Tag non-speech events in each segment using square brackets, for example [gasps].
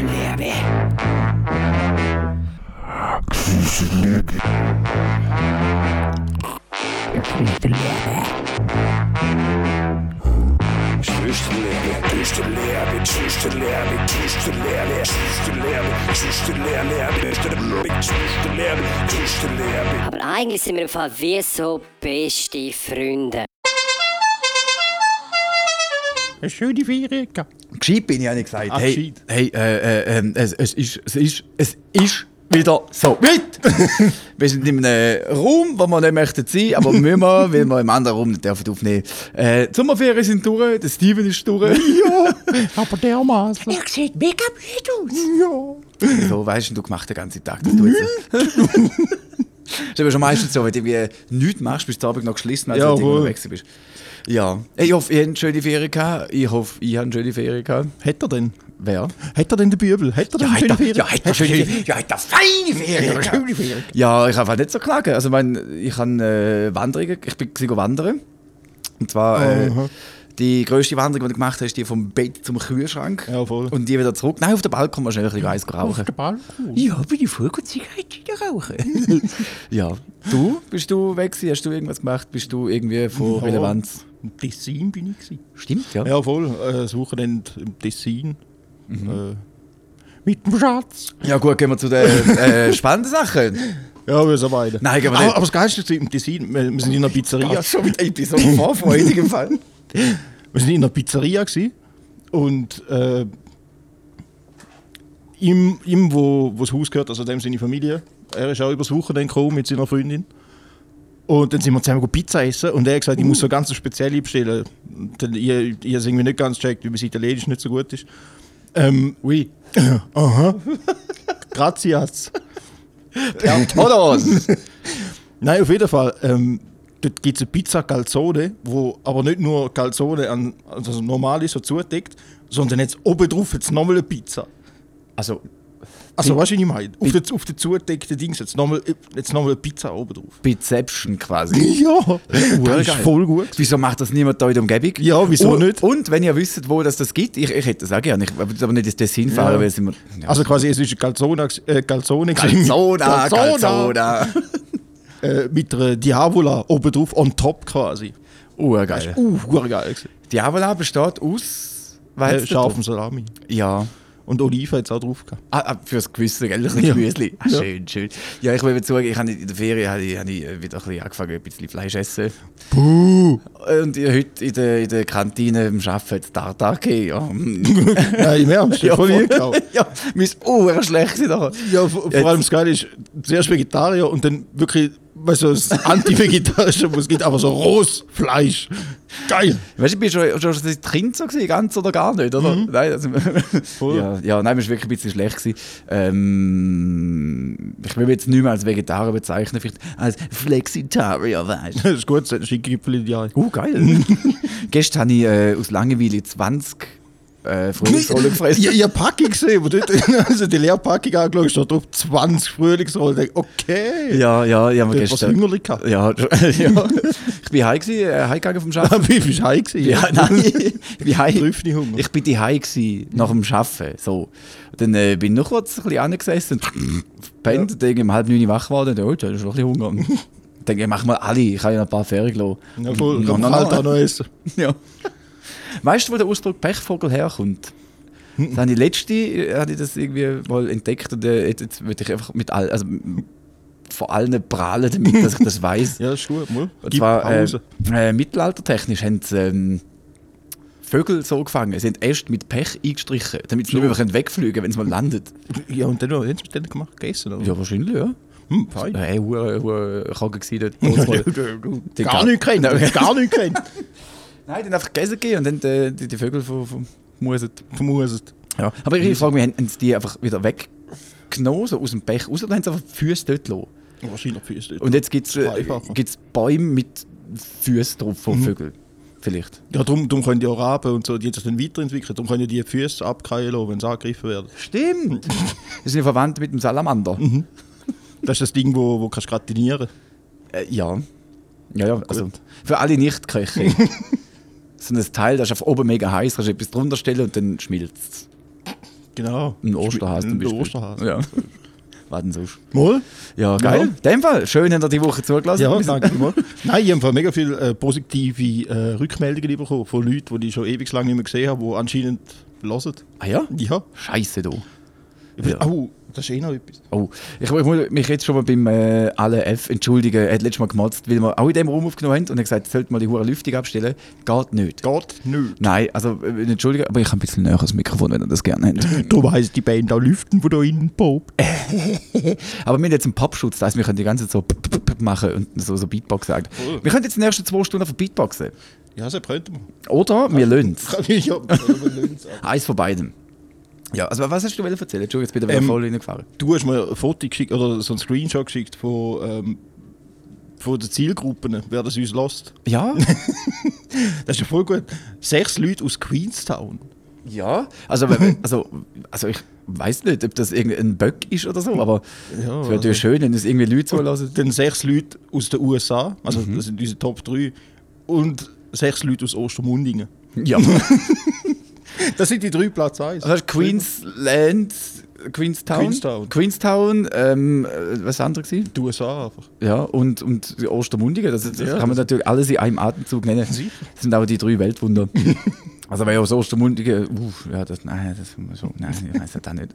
Geschichtenlehre. Geschichtenlehre. Geschichtenlehre, Geschichtenlehre, Geschichtenlehre, Geschichtenlehre, Geschichtenlehre, Geschichtenlehre, Geschichtenlehre, Geschichtenlehre. Aber eigentlich sind wir im Fall wie so beste Freunde. Eine schöne Ferien gehabt. Gescheit bin ich, habe ich gesagt. Ach, hey, hey äh, äh, ähm, es, es, ist, es, ist, es ist wieder so weit. [laughs] wir sind in einem Raum, wo wir nicht möchten sein, aber müssen wir, weil wir im anderen Raum nicht dürfen aufnehmen. Äh, die Sommerferien sind durch, der Steven ist durch. Ja, aber dermaßen. Er sieht mega blöd aus. Ja. so, weißt du, du gemacht den ganzen Tag, das tut nicht. Das [laughs] ist aber schon meistens so, wenn du irgendwie nichts machst, bis du Abend noch geschlossen als Jawohl. du unterwegs bist. Ja, ich hoffe, ihr habt eine schöne Ferien gehabt. Ich hoffe, ich habe eine schöne Ferien gehabt. Hat er denn? Wer? Hat er denn den Bübel? Hat er denn Ja, schöne hat er, Ferien? ja, hat er schöne Ferien. Ja, hat er feine Ferien gehabt. schöne Ferien. Ja, ich habe nicht so klagen. Also, ich, meine, ich habe äh, Wanderungen, ich bin wandern. Und zwar äh, die grösste Wanderung, die du gemacht hast, ist die vom Bett zum Kühlschrank. Ja, voll. Und die wieder zurück. Nein, auf den Balkon mal schnell ein bisschen Eis rauchen. Der Balkon. Ja, bin ich voll gut Zigaretten rauchen. [laughs] ja. Du? Bist du weg gewesen? Hast du irgendwas gemacht? Bist du irgendwie von Ja. Relevanz? Im Tessin bin ich. Gewesen. Stimmt, ja. Ja, voll. Äh, das Wochenende im Tessin. Mhm. Äh, mit dem Schatz. Ja, gut, gehen wir zu den äh, spannenden Sachen. Ja, wir sind beide. Nein, gehen wir aber, nicht. aber das Geilste ist, im Tessin, wir, wir sind in einer Pizzeria. Ja, schon wieder Episode vorfreudig im Fall. [laughs] Wir sind in einer Pizzeria gewesen, und äh, ihm, ihm wo, wo das Haus gehört, also dem seine Familie, er ist auch übers Wochenende gekommen mit seiner Freundin. Und dann sind wir zusammen Pizza essen und er hat gesagt, ich muss so ganz eine spezielle bestellen. Denn ich, ich habe es irgendwie nicht ganz gecheckt, weil mein Italienisch nicht so gut ist. Ähm, Oui. [coughs] aha. Grazias. Per todos. [laughs] Nein, auf jeden Fall. Ähm, dort gibt es eine Pizza Calzone, wo aber nicht nur Calzone an, also normal ist, so zudeckt, sondern jetzt oben drauf jetzt nochmal eine Pizza. Also, Also, weißt du, was ich meine? Auf der, auf der zugedeckten Dings jetzt nochmal jetzt noch eine Pizza oben drauf. Bizeption quasi. [laughs] Ja, das ist Urgeil. voll gut. Wieso macht das niemand da in der Umgebung? Ja, wieso und, nicht? Und wenn ihr wisst, wo das, das gibt, ich, ich hätte das auch gerne. Ich würde aber nicht ins Tessin fahren, Ja. weil es immer. Ja. Also quasi, es ist eine Calzone, äh, Calzone. Calzona, Calzona. Calzona. [laughs] Äh, mit einer Diavola oben drauf, on top quasi. Urgeil. Uh, urgeil. gewesen. Diavola besteht aus. Äh, scharfem Salami. Ja. Und Oliven hat es auch drauf gehabt. Ah, ah, fürs Gewisse, gell? Ein Ja. Gemüsli. Ah, Ja. Schön, schön. Ja, ich will mir sagen, ich habe in der Ferien habe ich, habe ich wieder ein bisschen angefangen, ein bisschen Fleisch essen. Puh. Und ich, heute in der, in der Kantine im Arbeiten hat es Tartar gegeben. Ja, [laughs] Nein, im Ernst, ja, voll voll. [laughs] ja, mir ist schlecht. Ja, vor, vor allem das Geile ist, zuerst Vegetarier und dann wirklich, weißt du, das Anti-Vegetarische, wo es geht, aber so rohes Fleisch. Geil. Weißt du, ich bin schon, schon Kind so gewesen, ganz oder gar nicht, oder? Nein, also, [laughs] Voll. ja, ja, nein, mir ist wirklich ein bisschen schlecht gewesen. Ähm, ich will mich jetzt nicht mehr als Vegetarier bezeichnen, vielleicht als Flexitarier, weißt du? Das ist gut, das ist ein schicke Gipfel ja. Uh, geil. [laughs] Gestern habe ich äh, aus Langeweile 20 äh, Frühlingsrollen gefressen. Ich, ich habe Packung gesehen, wo dort, [laughs] also die Leerpackung angeschaut, steht drauf 20 Frühlingsrollen. Ich okay. Ja, ja, ich habe Du mir hast gestern... Gehabt. Ja, [laughs] ja. Ich bin heim gewesen, äh, heimgegangen vom Arbeiten. Wie viel heim gewesen? Ja, [laughs] nein, ich bin heim. Ich bin daheim gsi nach dem Arbeiten. So. Dann äh, bin ich noch kurz ein bisschen angesessen und pennt, und irgendwie um halb neun wach geworden. Oh, jetzt habe ich schon ein bisschen Hunger. Ich denke, mach mal alle, ich kann ja noch ein paar Ferien lassen. Ja, voll. Kann man halt auch noch essen. Ja. Weißt du, wo der Ausdruck Pechvogel herkommt? Das habe ich letzte äh, habe ich das irgendwie mal entdeckt und äh, jetzt, jetzt würde ich einfach mit all, also vor allen prahlen damit, dass ich das [laughs] weiß. Ja, das ist gut. Mal. Und zwar äh, äh, mittelaltertechnisch haben sie ähm, Vögel so gefangen, sie haben erst mit Pech eingestrichen, damit sie nicht mehr wegfliegen können, wenn es mal landet. Ja, und dann, haben sie dann gemacht? Gegessen? Oder? Ja, wahrscheinlich, ja. Hm, fein. Hey, hure, hure Kacke gewesen [laughs] dort. Gar nicht kennt. Gar nicht kennt. [laughs] Nein, dann einfach gegessen gegeben und dann die, die, die Vögel vom, vom Muset. Vermuset. Ja. Aber ich frage mich, haben haben sie die einfach wieder weggenommen, so aus dem Pech raus, oder haben sie einfach die Füße dort gelassen? Wahrscheinlich Füße. Und jetzt gibt es äh, gibt's Bäume mit Füßen drauf von Vögeln. Vielleicht. Ja, darum, darum können die auch Raben und so, die haben sich dann weiterentwickelt. Darum können die die Füße abkeilen lassen, wenn sie angegriffen werden. Stimmt. [laughs] Sie sind verwandt mit dem Salamander. Das ist das Ding, wo, wo kannst du gratinieren Äh, ja. Ja, ja. Also, für alle Nicht-Köche. [laughs] so ein Teil, das ist auf oben mega heiß, kannst du etwas drunter stellen und dann schmilzt es. Genau. Ein Osterhase zum Ein Beispiel. Osterhase. Ja. [laughs] Was denn sonst? Mal? Ja, geil. In dem Fall, schön, habt ihr die Woche zugelassen. Ja, danke mal. Nein, ich habe mega viele äh, positive äh, Rückmeldungen bekommen von Leuten, die ich schon ewig lang nicht mehr gesehen habe, die anscheinend hören. Ah ja? Ja. Scheiße, du. ja. Oh, das ist eh noch etwas. Oh, ich, ich muss mich jetzt schon mal beim äh, alle F entschuldigen. Er hat letztes Mal gemotzt, weil wir auch in dem Raum aufgenommen haben und er hat gesagt, sollte mal die hure Lüftung abstellen. Geht nicht. Geht nicht. Nein, also äh, entschuldigen, aber ich habe ein bisschen näher das Mikrofon, wenn ihr das gerne habt. Darum heisst die Band auch Lüften, von da innen Pop. [laughs] aber wir haben jetzt einen Popschutz, das heißt, wir können die ganze Zeit so machen und so, so Beatbox sagen. Wir können jetzt die nächsten zwei Stunden auf Beatboxen. Ja, das könnte man. Oder wir lösen es. [laughs] Eins von beidem. Ja, also was hast du erzählen? Entschuldigung, jetzt bin ich Ähm, voll reingefahren. du hast mir ein Foto geschickt oder so ein Screenshot geschickt von, ähm, von den Zielgruppen, wer das uns lässt. Ja? [laughs] Das ist ja voll gut. Sechs Leute aus Queenstown. ja. Also, also, also ich weiß nicht, ob das irgendein Böck ist oder so, aber es Ja, wäre natürlich schön, wenn es irgendwie Leute zulassen. Dann sechs Leute aus den USA, also Mhm. das sind unsere Top 3. Und sechs Leute aus Ostermundingen. Ja. [laughs] Das sind die drei Platz 1. Also Queensland, Queenstown, Queenstown. Queenstown ähm, äh, was andere gewesen? Die USA einfach. Ja, und, und die Ostermundigen, das, das Ja, kann man natürlich alles in einem Atemzug nennen. Das Sicher. sind auch die drei Weltwunder. [laughs] also wer aus Ostermundigen, uh, ja, das, nein, das so, nein, ich weiß das auch nicht.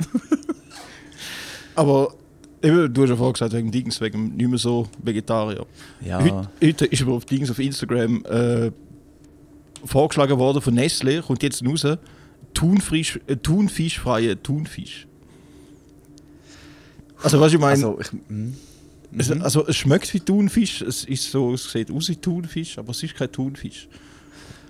[laughs] Aber eben, du hast ja vorhin gesagt, wegen Dings, wegen nicht mehr so Vegetarier. Ja. Heute, heute ist aber auf Dings auf Instagram äh, vorgeschlagen worden von Nestle, kommt jetzt raus, Thunfisch, äh, Thunfischfreie Thunfisch. Also was ich meine, Also, ich, mm, es, also es schmeckt wie Thunfisch, es ist so, es sieht aus wie Thunfisch, aber es ist kein Thunfisch.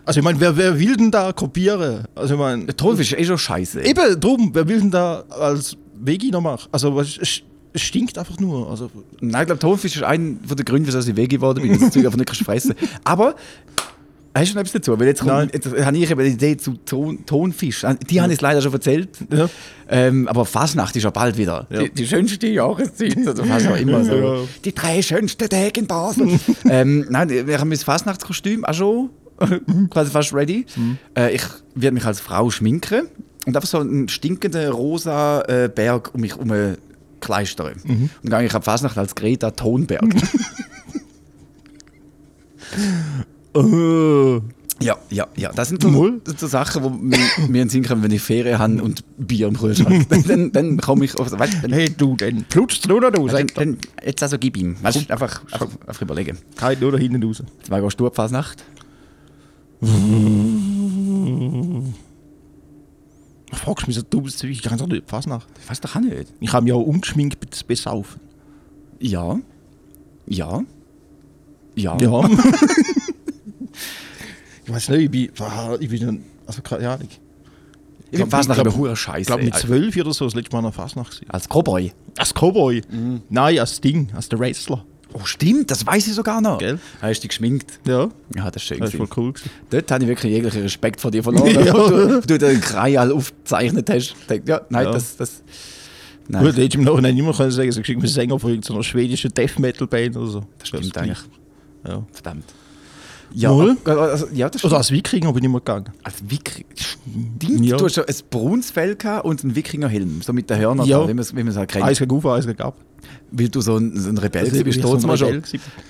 Also ich meine, wer, wer will denn da kopieren? Also ich meine, der Thunfisch ist eh schon scheiße. eben drum, wer will denn da als Veggie noch machen? Also was, es, es stinkt einfach nur. Also, Nein, ich glaube, Thunfisch ist einer der Gründe, wieso ich Veggie geworden bin, das Zeug einfach nicht fressen Aber, hast du noch etwas dazu? Weil jetzt, kommt, jetzt habe ich eben die Idee zu Ton, Tonfisch. Die habe ich leider schon erzählt. Ja. Ähm, aber Fasnacht ist ja bald wieder. Ja. Die, die schönste Jahreszeit. Also fast auch immer so. Ja. Die drei schönsten Tage in Basel. [laughs] ähm, nein, wir haben das Fasnachtskostüm auch schon [laughs] quasi fast ready. Äh, ich werde mich als Frau schminken und einfach so einen stinkenden rosa äh, Berg um mich herum kleistern. Und dann gehe ich ab Fasnacht als Greta Thunberg. [laughs] äh, ja, ja, ja. Das sind so, so Sachen, wo mir, in Sinn kommen, wenn ich Ferien habe und Bier im Kühlschrank. dann, [laughs] dann, dann komme ich auf. Weißt, dann, hey du, dann plutzt du oder du? dann, dann, jetzt also gib ihm. Weißt, einfach, einfach, einfach überlegen. Kein nur da hinten raus. Zwei gehst du Fasnacht? Fragst du mich so dummes Zeug, ich kann doch nicht fast nach. Ich weiß doch auch nicht. Ich habe mich auch umgeschminkt bis besaufen. Ja. Ja. Ja. Ja. [laughs] ich weiß nicht, ich bin, ich bin also keine Ahnung. Ich bin Fasnacht aber hure scheiße. Ich glaube mit zwölf oder so das letzte Mal nach Fasnacht gewesen. Als Cowboy. Als Cowboy? Nein, als Ding, als der Wrestler. Oh, stimmt, das weiß ich sogar noch. Gell? Hast du dich geschminkt? Ja, Ja, das ist schön. das ist voll cool. Gewesen. Dort habe ich wirklich jeglichen Respekt vor dir verloren. [laughs] Ja. du, du den Kreial aufgezeichnet hast. Ja, nein, Ja. das. das nein, Gut, hätte ich im Nachhinein nicht mehr können sagen, so geschickt mit Sänger von irgendeiner schwedischen Death Metal Band oder so. das stimmt eigentlich. Ja. Verdammt. Ja, Wohl? also, ja, das Oder stimmt. als Wikinger bin ich immer gegangen. Als Wikinger. Stimmt, Ja. du hast ein braunes Fell gehabt und einen Wikingerhelm. So mit den Hörnern, Ja. wie man es halt kennt. Eins gegen eins gegen ab. Weil du so ein, so ein Rebell Also, bist, so ein mal. Rebell.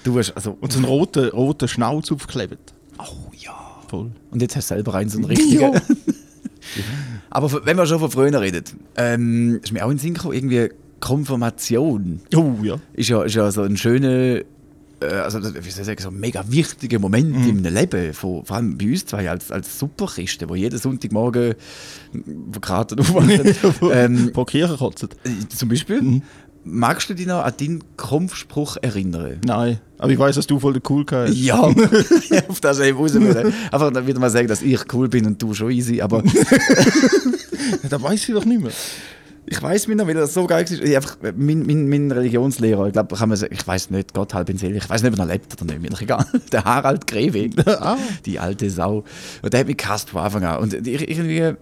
Du hast, also, Und so einen roten, roten Schnauz aufgeklebt. oh ja. Voll. Und jetzt hast du selber einen, so einen richtigen. Ja. [laughs] Aber wenn man schon von früher redet, ähm, ist mir auch in den Sinn gekommen, irgendwie Konfirmation Oh ja. ist ja, ist ja so ein schöner, äh, also das- wie soll ich sagen, so ein mega wichtiger Moment Mhm. im Leben, von, vor allem bei uns zwei als, als Superchristen, wo jeden Sonntagmorgen verkartet [laughs] aufwachen. [laughs] ähm, Pro Kirche kotzen. äh, zum Beispiel, Mhm. magst du dich noch an deinen Kampfspruch erinnern? Nein. Aber ich weiß, dass du voll der cool hast. Ja, [laughs] auf das ich raus. Einfach dann wieder mal sagen, dass ich cool bin und du schon easy, aber Da weiß ich doch nicht mehr. Ich weiß mich noch, weil das so geil ist. Ich einfach, mein, mein, mein Religionslehrer, ich glaube, kann man sagen, ich weiß nicht, Gott halb in Seele, ich weiß nicht, ob er noch lebt oder nicht, mir doch egal. [laughs] Der Harald Greve, [laughs] Ah. die alte Sau. Und der hat mich gehasst von Anfang an. Und ich irgendwie,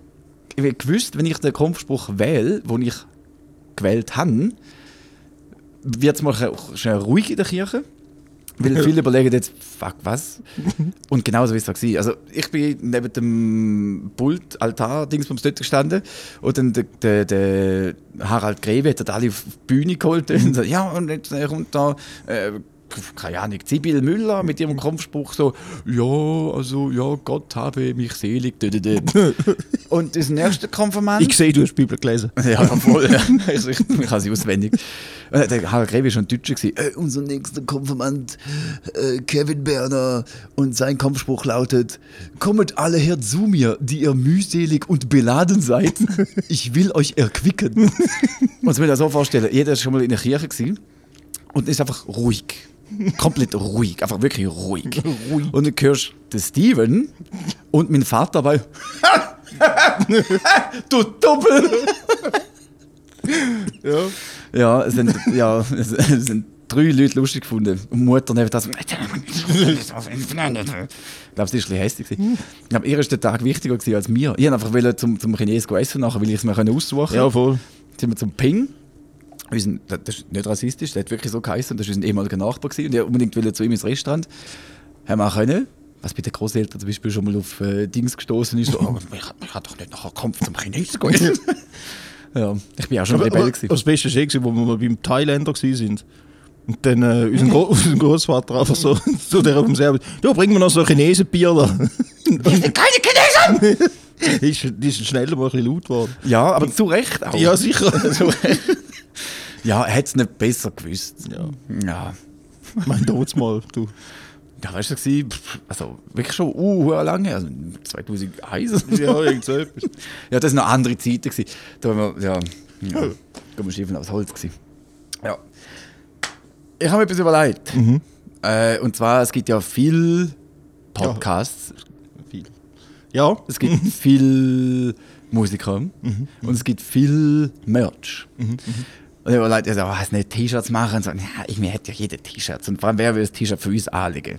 ich gewusst, wenn ich den Kampfspruch wähle, den ich gewählt habe, wird es mal schnell ruhig in der Kirche. Weil [laughs] viele überlegen jetzt, fuck, was? Und genauso wie es war. Also, ich bin neben dem Pult, Altar, Dingsbums dort gestanden und dann der, der, der Harald Greve hat alle auf die Bühne geholt und so, ja, und jetzt kommt da, äh, keine Ahnung, Sibyl Müller mit ihrem Kampfspruch so, ja, also, ja, Gott habe mich selig. [laughs] Und das nächste Konfirmand... Ich sehe, du hast die Bibel gelesen. [laughs] Ja, voll. Ja. Also ich, ich habe sie auswendig. Äh, Der Harald Greve war schon Deutscher. Gewesen. Äh, unser nächster Konfirmand, äh, Kevin Berner, und sein Kampfspruch lautet: Kommet alle her zu mir, die ihr mühselig und beladen seid. Ich will euch erquicken. [laughs] Und ich mir das so vorstellen: jeder ist schon mal in der Kirche gewesen und ist einfach ruhig. Komplett ruhig, einfach wirklich ruhig. Und dann hörst du den Steven und mein Vater dabei. [laughs] du Doppel! Ja. Ja, es sind, ja, es, es sind drei Leute lustig gefunden. Und Mutter neben das. Ich glaube, sie war ein bisschen hässlich. Ich glaube, ihr ist der Tag wichtiger als mir. Ich wollte einfach zum, zum Chinesen essen nachher, weil ich es mir aussuchen konnte. Ja, voll. sind wir zum Ping. Sind, das ist nicht rassistisch, das hat wirklich so geheißen. Das war unser ehemaliger Nachbar. Gewesen. Und ich unbedingt wollte zu ihm ins Restaurant. Haben wir auch können. Was bei den Großeltern zum Beispiel schon mal auf äh, Dings gestoßen ist. So, oh, ich, ich kann doch nicht nachher Kampf zum Chinesen gehen. [laughs] ja, ich bin auch schon Rebell. gewesen. Das Beste war eh, wo wir mal beim Thailänder waren. Und dann äh, unser, Gro [laughs] unser Großvater einfach so [laughs] zu der auf dem Serben, ja, bring mir noch so ein Chinesenbier da. Keine Chinesen! die, ist, die ist schneller mal ein bisschen laut geworden. Ja, aber zu Recht auch. Ja, sicher. Zu Recht. Ja, hätte es nicht besser gewusst. Ja. Ja. mein mal, du. Ja, weißt du, also wirklich schon uh, lange, also 2001. Ja, irgend so etwas. Ja, das waren noch andere Zeiten. Gewesen. Da haben wir, ja, ja, da wir Stiefeln aus Holz. Gewesen. Ja. Ich habe mir etwas überlegt. Äh, und zwar, es gibt ja viele Podcasts, Viel. Ja, es gibt viel Musiker und es gibt viel Merch. Und ich habe Leute, also, was nicht T-Shirts machen, so, ja, irgendwie hätte ja jeder T-Shirts. Und vor allem, wer will das T-Shirt für uns anlegen?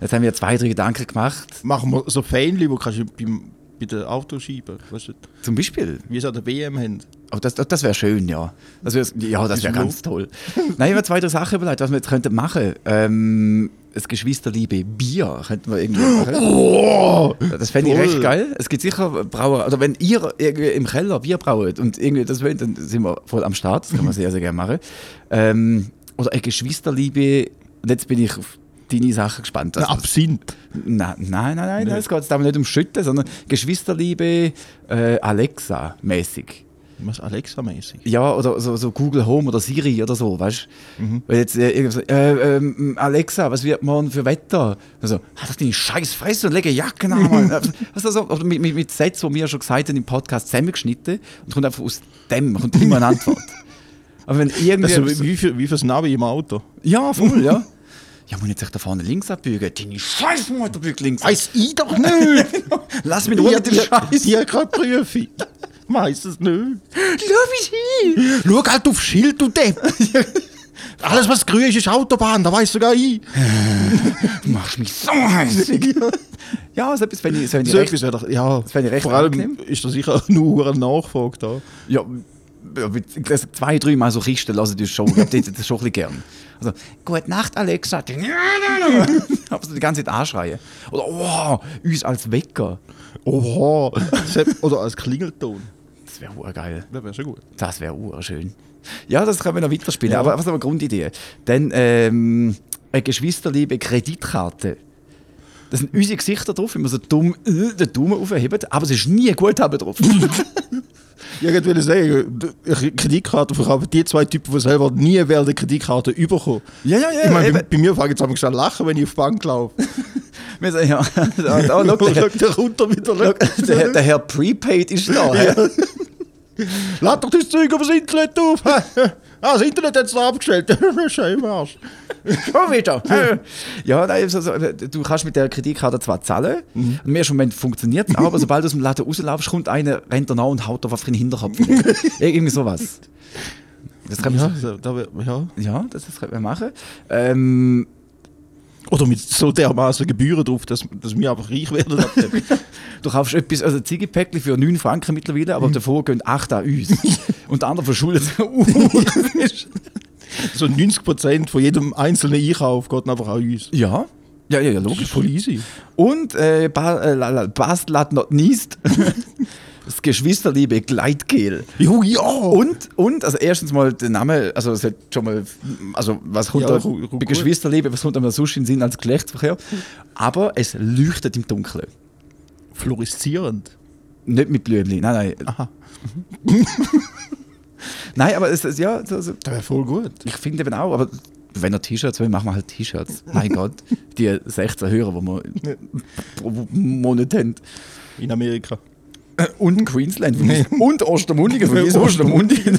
Jetzt haben wir zwei, drei Gedanken gemacht. machen wir so Fähnchen, die kannst du beim, bei den Autos schieben. Weißt du, Zum Beispiel. wie es an der WM haben. Oh, das das, das wäre schön, ja. Das wär, ja, das wäre ganz toll. Nein, ich habe zwei, drei Sachen überlegt, was wir jetzt könnten machen. Ähm, das Geschwisterliebe Bier könnten wir irgendwie machen. [gasps] Oh! Das fände ich Voll. recht geil. Es gibt sicher Brauer, oder wenn ihr irgendwie im Keller Bier braut und irgendwie das wollt, dann sind wir voll am Start. Das kann man sehr, sehr gerne machen. Ähm, oder eine Geschwisterliebe, und jetzt bin ich auf deine Sachen gespannt. Ein Also, Absinth. Nein, nein, nein, nein, es geht jetzt nicht um Schütten, sondern Geschwisterliebe äh, Alexa-mäßig. Was Alexa-mäßig. Ja, oder so, so Google Home oder Siri oder so, weißt du? Weil jetzt äh, so, äh, ähm, Alexa, was wird morgen für Wetter? Also, hat doch deine scheiß Fresse und lege Jacken an. Mann. [laughs] weißt du, so, oder mit, mit, mit Sätzen, die wir schon gesagt haben im Podcast, zusammengeschnitten und kommt einfach aus dem, kommt immer eine Antwort. [laughs] Aber wenn irgendwie. Also, wie, wie, für, wie fürs Navi im Auto. ja, voll, ja. [laughs] Ja, muss ich jetzt da vorne links abbügen? Deine Scheißmutter bügt links. Weiß ich doch nicht! Lass mich nur mit dem Scheiß. Die hat gerade Prüfung. Weiß es nicht. Lass mich hin. Schau halt aufs Schild, du Depp! [laughs] Alles, was grün ist, ist Autobahn, da weiß sogar ich. Du machst mich so hässlich. [laughs] Ja, so etwas fände ich, so fände ich So recht etwas doch, ja, Das fände ich recht vor allem angenehm. ist da sicher nur [laughs] eine Nachfrage da. Ja, das zwei, drei Mal so Kisten lassen die schon. Das schon ein bisschen gern. Also, gute Nacht, Alexa. Aber so die ganze Zeit anschreien. Oder, oh, uns als Wecker. Oha, oder als Klingelton. Das wäre geil. Das wäre schon gut. Das wäre schön. Ja, das können wir noch weiterspielen. Aber was ist aber Grundidee? Dann ähm, eine Geschwisterliebe Kreditkarte. Da sind unsere Gesichter drauf, wenn wir so dumm äh, den Daumen aufheben, aber es ist nie ein Guthaben drauf. [laughs] Ja, ich wollte sagen, eine Kreditkarte verkaufen die zwei Typen, die selber nie werden eine Kreditkarte überkommen. ja, ja, ja. Ich meine, bei, mir fangen jetzt an an lachen, wenn ich auf die Bank laufe. Wir sagen, ja, da, der, der da wieder. der, Herr- der Herr Prepaid ist da. [laughs] Lad doch das Zeug übers Internet auf. [laughs] ah, das Internet hat es abgestellt. [laughs] Scheiße, Arsch. Schon wieder. Ja, nein, also, so, du kannst mit der Kreditkarte zwar zahlen, und im ersten Moment funktioniert es, aber sobald du aus dem Laden rauslaufst, kommt einer, rennt dir nach und haut dir auf den Hinterkopf. Irgendwie sowas. Das kann Ja, man, so, da, ja. ja, das, das kann man machen. Ähm, Oder mit so dermaßen Gebühren drauf, dass, dass wir einfach reich werden. [laughs] du kaufst etwas, also Ziegepäckchen für 9 Franken mittlerweile, aber davor gehen 8 an uns. [laughs] und der andere verschuldet sich. [laughs] So 90% von jedem einzelnen Einkauf geht einfach an uns. Ja. Ja, ja, ja, Das ist logisch. voll easy. Und äh, ba äh, not niest. Das Geschwisterliebe Gleitgel. Jo, ja! Und, und, also erstens mal der Name, also es hat schon mal, also was kommt Ja, da, ru- ru- bei. Geschwisterliebe, was kommt da sonst in Sinn als Geschlechtsverkehr? Aber es leuchtet im Dunkeln. Fluoreszierend. Nicht mit Blümchen, nein, nein. Aha. [laughs] Nein, aber es, es ja, also, Das wäre voll gut. ich finde eben auch, aber wenn er T-Shirts will, machen wir halt T-Shirts. mein Gott, die 16 Hörer, die wir pro Monat haben. In Amerika. [laughs] Und Queensland. Und Ostermundigen. Vergiss Ostermundigen.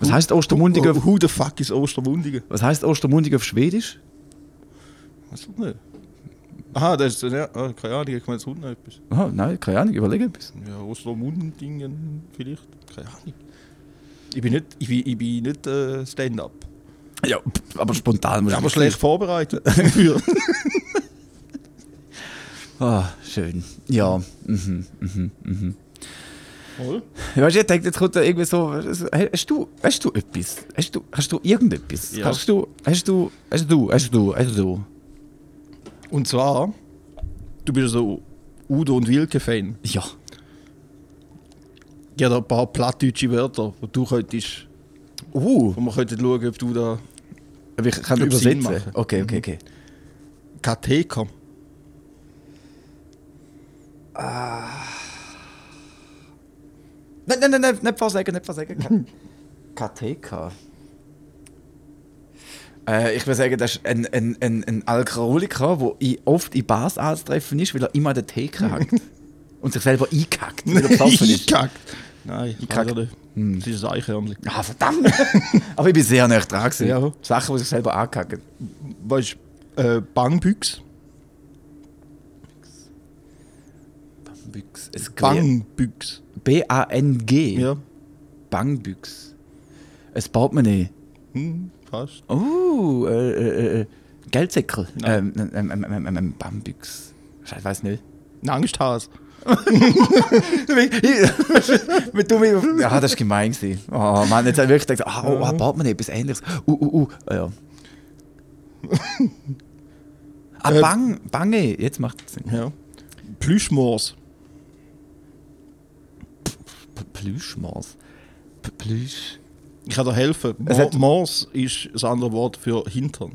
Was heißt Ostermundigen? auf- Who the fuck ist Ostermundigen? Was heißt Ostermundigen auf Schwedisch? Weiß ich nicht. Aha, das ist, ja, ah, keine Ahnung, ich meine, es noch etwas. Oh, nein, keine Ahnung, überlege etwas. Ja, Ostermundingen vielleicht, keine Ahnung. Ich bin nicht, ich bin, ich bin nicht äh, Stand-up. Ja, aber spontan. muss ich Aber schlecht vorbereitet. [laughs] Ah, schön. Ja. Mhm, mhm, mhm. Voll. Ja, Weißt du, ich denke, jetzt kommt da irgendwie so. Hast du, hast du etwas? Hast du, hast du irgendetwas? Ja. Hast du, hast du, hast du, hast du, hast du? Und zwar, du bist so Udo und Wilke-Fan. Ja. Ich habe da ein paar plattdeutsche Wörter, die du könntest, Uh, wo wir könnten schauen, ob du da aber ich kann übersetzen. machen. Okay, okay, okay. Katheka. Nein, nein, nein, nein, nicht versagen, nicht versagen. [laughs] KTK. Äh, ich würde sagen, das ist ein, ein, ein, ein Alkoholiker, der i- oft in Bars anzutreffen ist, weil er immer an der Theke [laughs] hackt. Und sich selber einkackt, weil er [laughs] besoffen ist. Eingekackt. Nein, ich nicht. Das ist ein Eichhörnchen. Ah, verdammt! Aber ich bin sehr nah dran. gewesen. Ja. Sachen, die sich selber ankacken. Weißt du, äh, Bangbüchs? Bangbüchs. Es Bangbüchs. B-A-N-G. Ja. Bangbüchs. Es baut man nicht. Hm, fast. Oh, äh, äh, äh, Geldsäckel. Ähm, ähm, ähm, ähm, ähm, ähm, Bambüchs. Ich weiß nicht. Ein Angsthase. Mit [laughs] du mir. Ja, das war gemein. gewesen. Oh Mann, jetzt habe ich wirklich gedacht, ah, oh, ah, baut man nicht etwas ähnliches. Uh, uh, uh. Ah, ja. [laughs] ah, Äh, bang, bange. Jetzt macht es Sinn. Ja. Plüschmoors. P- Plüschmaß. P- Plüsch. Ich kann dir helfen. Mo Moors ist das andere Wort für Hintern.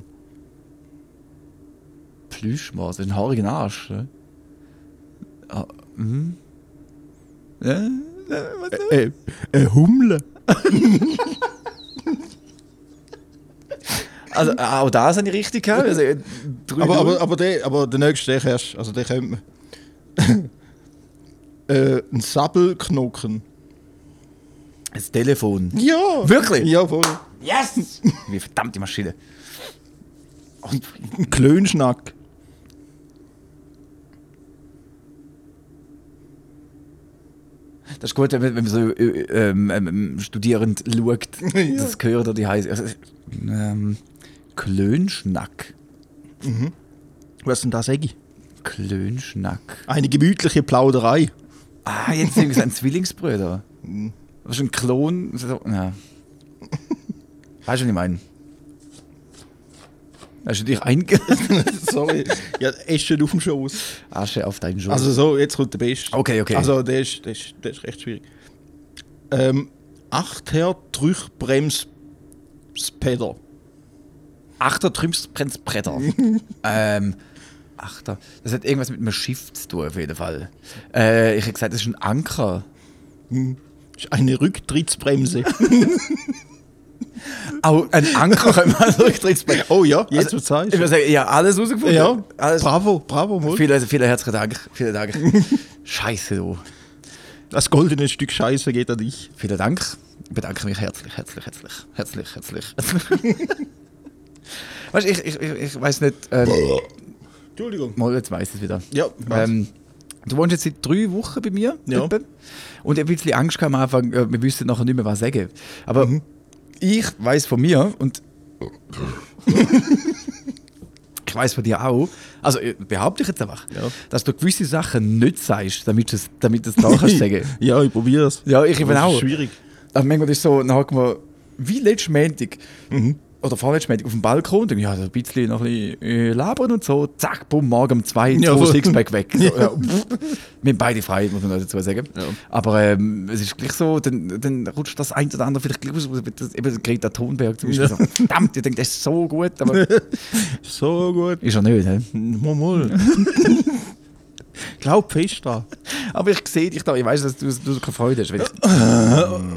Plüschmaß. Ein haarigen Arsch. Ne? Ah, mhm. Ja, [laughs] äh, was Äh, äh, Humle. Also, auch das habe ich richtig gehabt. Also, äh, Aber, aber, aber, der, aber der nächste, der erst, also der kennt man. [laughs] äh, ein Sabbelknochen. Das Telefon. Ja! Wirklich? Ja, voll. Yes! [laughs] Wie verdammte Maschine. Ein Klönschnack. Das ist gut, wenn man, so äh, ähm, ähm, studierend schaut. [laughs] Das gehört oder die heißt. Also, ähm, Klönschnack. Was denn das, Eggi? Klönschnack. Eine gemütliche Plauderei. Ah, jetzt sind es ein Zwillingsbrüder. Das ist ein Klon. So, ja. Weißt du, was ich meine? Hast du dich einge... [laughs] Sorry. ja, Eschen auf dem Schoß. Asche auf deinen Schoß. Also so, jetzt kommt der Beste. Okay, okay. Also der ist, der ist, der ist recht schwierig. Ähm, Achter Trüchbremspeder. Achter Trümsbremsbretter. [laughs] ähm, Achter. Das hat irgendwas mit einem Schiff zu tun, auf jeden Fall. Äh, ich hätte gesagt, das ist ein Anker. Ist Eine Rücktrittsbremse. [laughs] Auch ein Anker kann man zurücktreten. oh ja, jetzt Also, also, Ich würde sagen, ja, alles rausgefunden. Ja, alles. bravo, bravo. Mal. Vielen, vielen herzlichen Dank. Vielen Dank. Scheiße, du. Das goldene Stück Scheiße geht an dich. Vielen Dank. Ich bedanke mich herzlich, herzlich, herzlich, herzlich, herzlich. [laughs] weißt du, ich, ich, ich, ich weiß nicht. Ähm, Entschuldigung. mal, jetzt weiß ich es wieder. Ja? Ähm, du wohnst jetzt seit drei Wochen bei mir. Ja. etwa. Und ich habe ein bisschen Angst am Anfang, äh, wir wüssten nachher nicht mehr, was sagen. Aber Mhm. ich weiß von mir und [laughs] ich weiß von dir auch, also äh, behaupte ich jetzt einfach, Ja. dass du gewisse Sachen nicht sagst, damit du es damit du es da kannst [laughs] sagen. Ja, ich probiere es. Ja, ich eben Das ist auch. schwierig. Aber manchmal ist es so, dann hat man, wie letztes Montag. Oder vorletztes Montag auf dem Balkon. Dann, ja, so ein bisschen noch ein bisschen äh, labern und so. Zack, bumm, morgen um zwei, Ja, zwei. Sixpack weg. So, [laughs] ja. Wir haben beide frei, muss man dazu sagen. Aber ähm, es ist gleich so, dann, dann rutscht das ein oder andere vielleicht gleich aus. Das- Eben Greta Thunberg zum Beispiel. So, verdammt, ich denke, das ist so gut, aber [laughs] So gut. ist er nicht. He? Mal, mal. [laughs] Glaub fest dran. Aber ich sehe dich da, ich weiß, dass du, du keine Freude hast. Ich,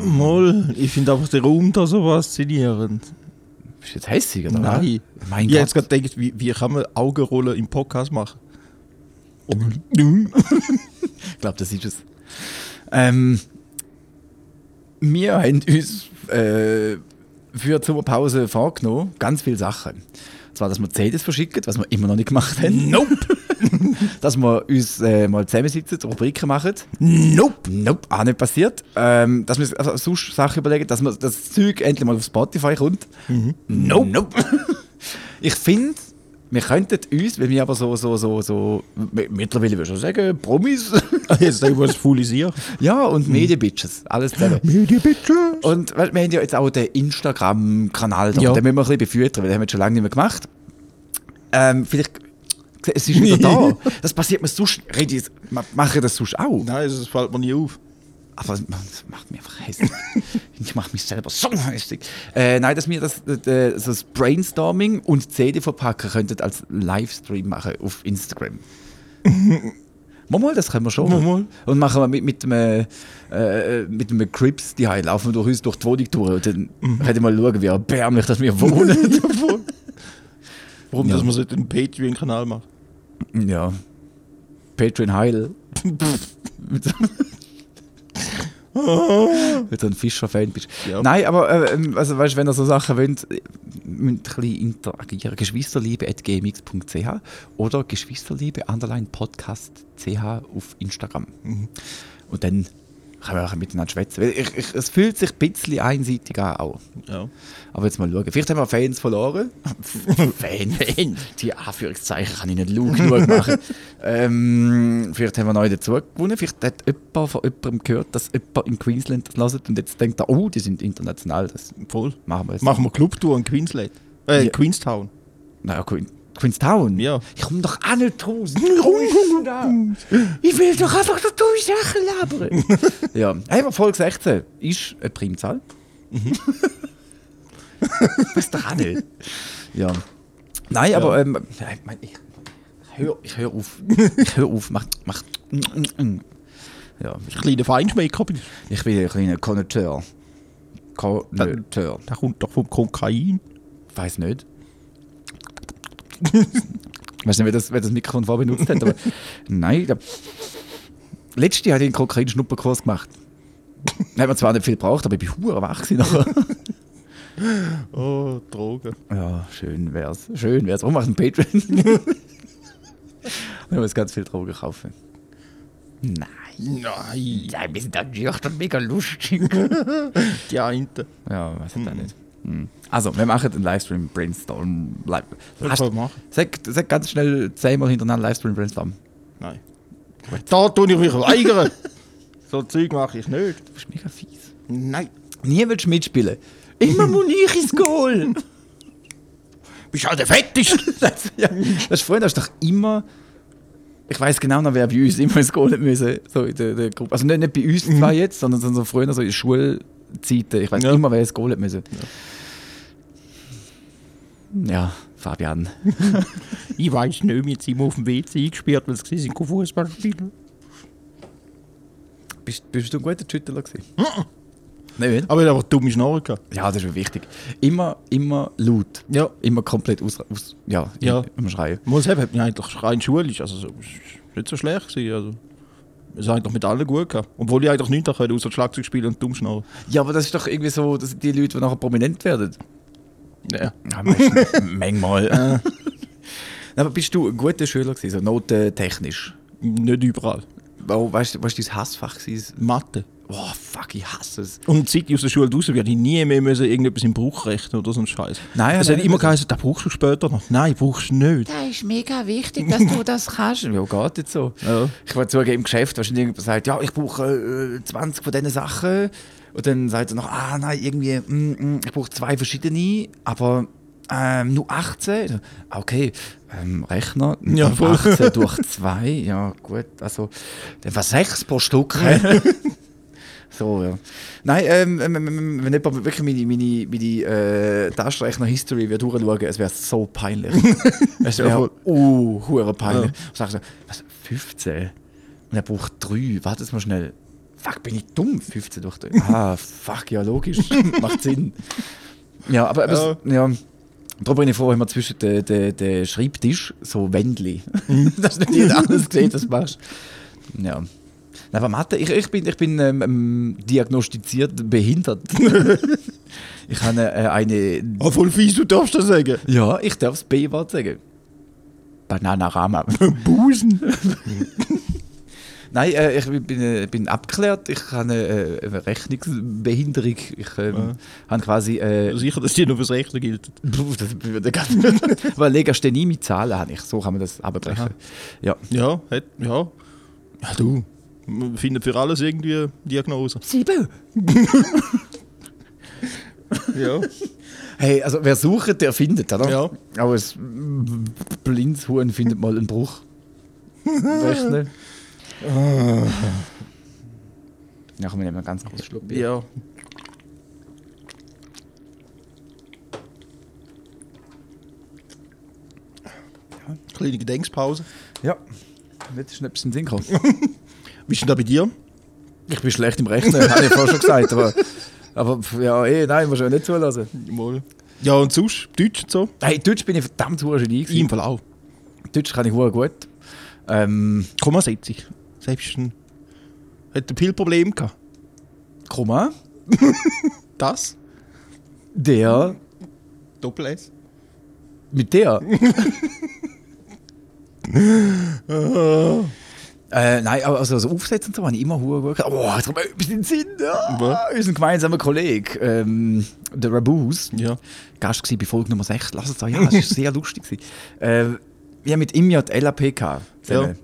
Mal. Ich finde einfach den Raum da so faszinierend. Bist du jetzt hässig, oder? Nein. Mein ich habe jetzt Gott. gerade gedacht, wie, wie kann man Augenrollen im Podcast machen? [laughs] Ich glaube, das ist es. Ähm, wir haben uns äh, für die Sommerpause vorgenommen, ganz viele Sachen. Und zwar, dass wir CDs verschicken, was wir immer noch nicht gemacht haben. Nope! [laughs] [laughs] dass wir uns äh, mal zusammensitzen, Rubriken machen. Nope! Nope, auch nicht passiert. Ähm, dass wir uns also sonst Sachen überlegen, dass wir das Zeug endlich mal auf Spotify kommt. Nope! nope. [laughs] ich finde, wir könnten uns, wenn wir aber so, so, so, so, mi- mittlerweile würde ich schon sagen, Promis, [laughs] Jetzt sag ich was Fulisieren. ja, und Medienbitches, alles zusammen. Media bitte. Und weil wir haben ja jetzt auch den Instagram-Kanal da, Ja. den müssen wir ein bisschen befüttern, weil den haben wir jetzt schon lange nicht mehr gemacht. Ähm, vielleicht, es ist wieder [laughs] da. Das passiert mir sonst, ma- mache das sonst auch. Nein, das fällt mir nie auf. Aber das macht mich einfach hässlich. [laughs] ich mache mich selber so hässlich. Äh, nein, dass wir das, äh, so das Brainstorming und CD verpacken könnten als Livestream machen auf Instagram. [laughs] mal, mal, das können wir schon. Mal, mal. Und machen wir mit, mit einem, äh, mit einem Crips die laufen wir durch uns durch die Wohnung durch und dann Mhm. können wir mal schauen, wie erbärmlich dass wir wohnen. Warum, Ja. dass man so einen Patreon-Kanal macht? Ja. Patreon Heil. mit, so, mit so einem Fischer-Fan bist. Ja. Nein, aber äh, ähm, also, weißt, wenn ihr so Sachen wollt, äh, müsst ein bisschen interagieren. Geschwisterliebe.gmx.ch oder Geschwisterliebe underline Podcast ch auf Instagram. Und dann können wir auch miteinander schwätzen. Ich, ich, es fühlt sich ein bisschen einseitig an auch. Ja. Aber jetzt mal schauen. Vielleicht haben wir Fans verloren. [laughs] Fan, Fan. Die Anführungszeichen kann ich nicht laut genug machen. [laughs] ähm, vielleicht haben wir neue dazu gewonnen. Vielleicht hat jemand von jemandem gehört, dass jemand in Queensland das hört und jetzt denkt er, oh, die sind international. Das Voll. machen wir jetzt. Machen wir Clubtour in Queensland. Äh, Ja. Queenstown. Naja, Queen, Queenstown? Ja. Ich komme doch auch nicht raus. Ich will doch einfach nur dumme Sachen labern. [laughs] ja, einfach Folge 16 ist eine Primzahl. [laughs] Weiß doch auch nicht. Ja. Nein, aber ähm, ich, mein, ich, höre ich hör auf. Ich höre auf. Mach, mach. Ja, ich, Kleiner Feinschmecker bist ich bin ein kleiner Konnoteur. Konnoteur. Der kommt doch vom Kokain. Weiß nicht. Ich [laughs] weiß nicht, wer das, wer das Mikrofon vorher benutzt hat, aber [laughs] nein. Glaub, letztes Jahr hatte ich einen Kokain-Schnupperkurs gemacht. Da hat man zwar nicht viel gebraucht, aber ich bin hure wach nachher. [laughs] Oh, Drogen. Ja, schön wär's. Schön wär's. Warum macht ein Patreon? Wir müssen ganz viel Drogen kaufen. Nein. Nein. Nein, wir sind dann und mega lustig. Die Einte. ja, weiß ich auch nicht. Hm. Also, wir machen einen Livestream Brainstorm. Das Hast, sag, sag ganz schnell zehnmal hintereinander Livestream Brainstorm. Nein. Da tue ich mich weigern. [laughs] so Zeug mache ich nicht. Du bist mega fies. Nein. Nie willst du mitspielen. Immer [laughs] muss ich ins Goal. Bist halt der Fetteste. [laughs] das, ja, das hast du doch immer. Ich weiß genau noch, wer bei uns immer ins Goal müssen. So in der, der Gruppe. Also nicht, nicht bei uns zwei jetzt, sondern, so früher so in Schulzeiten. Ich weiß Ja. immer, wer ins Goal müssen. Ja, Fabian. [laughs] ich weiß nicht, jetzt sind auf dem WC eingesperrt, weil sie sind kein Fußball spielen. Bist, bist du ein guter Schüttler gewesen? Nein, Aber ich habe aber dumme Schnorren gehabt. Ja, das ist wichtig. Immer, immer laut. Ja. Immer komplett aus, aus ja, Ja. immer schreien. Muss haben, hat mich eigentlich rein schulisch, also so, ist nicht so schlecht gewesen, also. Es hat eigentlich mit allen gut gehabt. Obwohl ich eigentlich nichts konnte, außer Schlagzeug spielen und dumm schnarren. Ja, aber das ist doch irgendwie so, dass die Leute, die nachher prominent werden. Ja. [laughs] Manchmal. [laughs] aber bist du ein guter Schüler gewesen, so notentechnisch? Nicht überall. Oh, weißt du, was dein Hassfach war? Mathe. Oh, fuck, ich hasse es. Und seit ich aus der Schule raus werde ich nie mehr müssen irgendetwas im Bruch rechnen oder so ein Scheiß. Nein, es hat immer geheißen, das brauchst du später noch. Nein, brauchst du nicht. Das ist mega wichtig, dass du das kannst. [laughs] Ja, geht nicht so. Ja. Ich war zugeben im Geschäft, wahrscheinlich irgendjemand sagt, ja, ich brauche äh, 20 von diesen Sachen Und dann sagt er noch, ah nein, irgendwie, mm, mm, ich brauche zwei verschiedene, aber ähm, nur 18. So, ah, Okay, ähm, Rechner, Ja, voll. 18 durch 2, ja gut, also dann war 6 pro Stück. [laughs] so, ja. Nein, ähm, ähm, wenn jemand wirklich meine, meine, meine äh, Taschenrechner-History wird durchschauen, es wäre so peinlich. [laughs] es wäre uh, peinlich. Ja. Und sagst du, was, 15? Und er braucht 3, warte jetzt mal schnell. Fuck, bin ich dumm? 15 durch 3. Ah, fuck, ja, logisch. [laughs] Macht Sinn. Ja, aber, aber ja. ja. Darum bin ich froh, wenn wir zwischen den den- den Schreibtisch so Wendli. [laughs] dass nicht jeder alles sieht, was du machst. Ja. Nein, aber Mathe, ich, ich bin, ich bin ähm, ähm, diagnostiziert behindert. [laughs] ich habe äh, eine. Ah, voll fies, du darfst das sagen. Ja, ich darf das B-Wort sagen. Bananarama. Busen. Nein, äh, ich bin, äh, bin abgeklärt. Ich habe eine, äh, eine Rechnungsbehinderung. Ich ähm, habe quasi. Äh, Sicher, dass die nur fürs Rechnen gilt. Puh, das würde gar nicht. [laughs] Weil Legasthenie mit Zahlen habe ich. So kann man das abbrechen. Ja. Ja, hat, ja. Ja, du. Wir finden für alles irgendwie eine Diagnose. Sieben. [laughs] Ja. Hey, also wer sucht, der findet, oder? Ja. Aber es blindes Huhn findet mal einen Bruch. [laughs] Rechnen. Ja, komm, wir nehmen einen ganz großen Schluck Bier. ja. Kleine Gedenkspause. Ja. Jetzt ist etwas in den Sinn. Wie ist denn da bei dir? Ich bin schlecht im Rechnen, [laughs] habe ich vorher schon gesagt. Aber, aber ja, eh, nein, muss ich nicht zulassen. Mal. Ja, und sonst? Deutsch und so? Hey, Deutsch bin ich verdammt hure Genie. Im gewesen. Fall auch. Deutsch kann ich hure gut. Ähm, Komma 70. Selbst ein. Hat ein Pillproblem gehabt. Komma, [laughs] Das? der Doppel S. mit der. [laughs] Äh, nein, aber also so Aufsätze und so habe ich immer hure gut. Oh, jetzt kommt mir etwas in den Sinn. Ja, Was? unser gemeinsamer Kollege, ähm, der Rabus, Ja. Gast gewesen bei Folge Nummer 6. Lass es da, ja, das war [laughs] sehr lustig. gewesen. Äh, wir haben mit ihm ja die LAP gehabt. zusammen.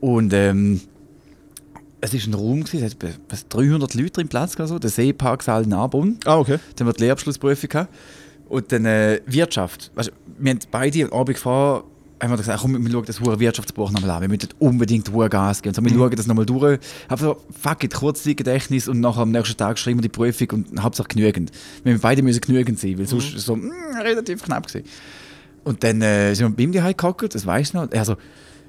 Und ähm, es war ein Raum, gewesen, es hat etwa- was, 300 Leute drin Platz gehabt, so, der Seeparksaal Narbonne. Ah, okay. Dann haben wir die Lehrabschlussprüfung gehabt. Und dann äh, Wirtschaft. Weißt, du, wir haben beide am Abend gefahren, haben wir gesagt, komm, wir schauen das hure Wirtschaftsbuch nochmal an. Wir müssen unbedingt hure Gas geben. So, wir schauen das nochmal durch. Einfach so, fuck it, Kurzzeitgedächtnis und nachher am nächsten Tag schreiben wir die Prüfung und Hauptsache genügend. Wir haben beide müssen genügend sein, weil sonst so mm, relativ knapp gewesen. Und dann äh, sind wir bei ihm gehockt, das weiß ich noch. Er so,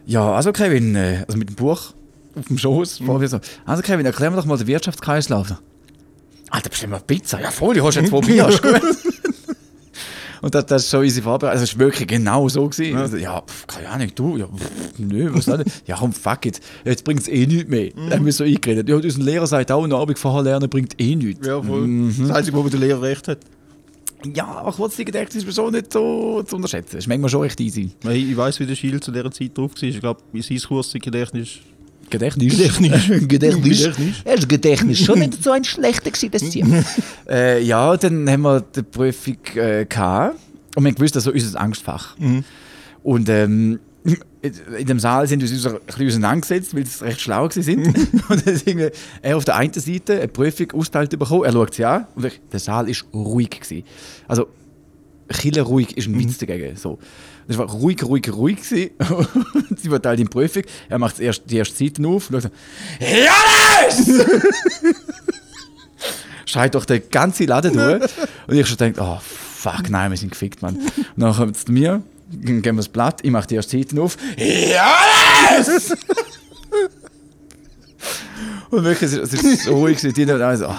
ja, also Kevin, äh, also mit dem Buch auf dem Schoß, mir so, also Kevin, erklär mir doch mal den Wirtschaftskreislauf. Alter, bestell mal Pizza. Ja, voll, du hast jetzt zwei Bier, ist [laughs] gut. Und das, das ist schon unsere Vorbereitung. Also, es war wirklich genau so. Gewesen. Ja, also, ja pf, keine Ahnung, du, ja, pf, nö, was soll das? Ja, komm, fuck it. Jetzt bringt es eh nichts mehr. Dann haben wir so eingeredet. Ja, unser Lehrer sagt auch, eine Abend vorher lernen bringt eh nichts. Ja, voll. Das Einzige, wo der Lehrer recht hat. Ja, aber Kurzzeitgedächtnis ist schon nicht so zu unterschätzen. Das ist manchmal schon echt easy. Ich, ich weiss, wie der Schild zu dieser Zeit drauf war. Ich glaube, sein Kurzzeitgedächtnis Gedächtnis. Gedächtnis. Gedächtnis. [laughs] Gedächtnis. Das ist Gedächtnis schon nicht so ein schlechter gewesen, das Tier. [laughs] äh, ja, dann haben wir die Prüfung äh, gehabt und wir gewusst, das ist so unser Angstfach. Und ähm, in dem Saal sind wir uns ein bisschen auseinandergesetzt, weil sie recht schlau sind. [laughs] [laughs] und dann sind wir, er auf der einen Seite eine Prüfung ausgeteilt bekommen, er schaut sie an und ich, der Saal war ruhig. Gewesen. Also, Chile ruhig ist ein Witz dagegen. So. Das war ruhig, ruhig, ruhig. gewesen. [laughs] Und sie verteilt die Prüfung. Er macht erst die erste Seite auf und schaut so, Jonas! Schreit doch den ganzen Laden durch. Und ich schon denke, oh fuck, nein, wir sind gefickt, Mann. Und dann kommt es zu mir, geben wir das Blatt, ich mache die erste Seite auf. Jonas! [laughs] Und wirklich, es ist- so ruhig. Die dann also, oh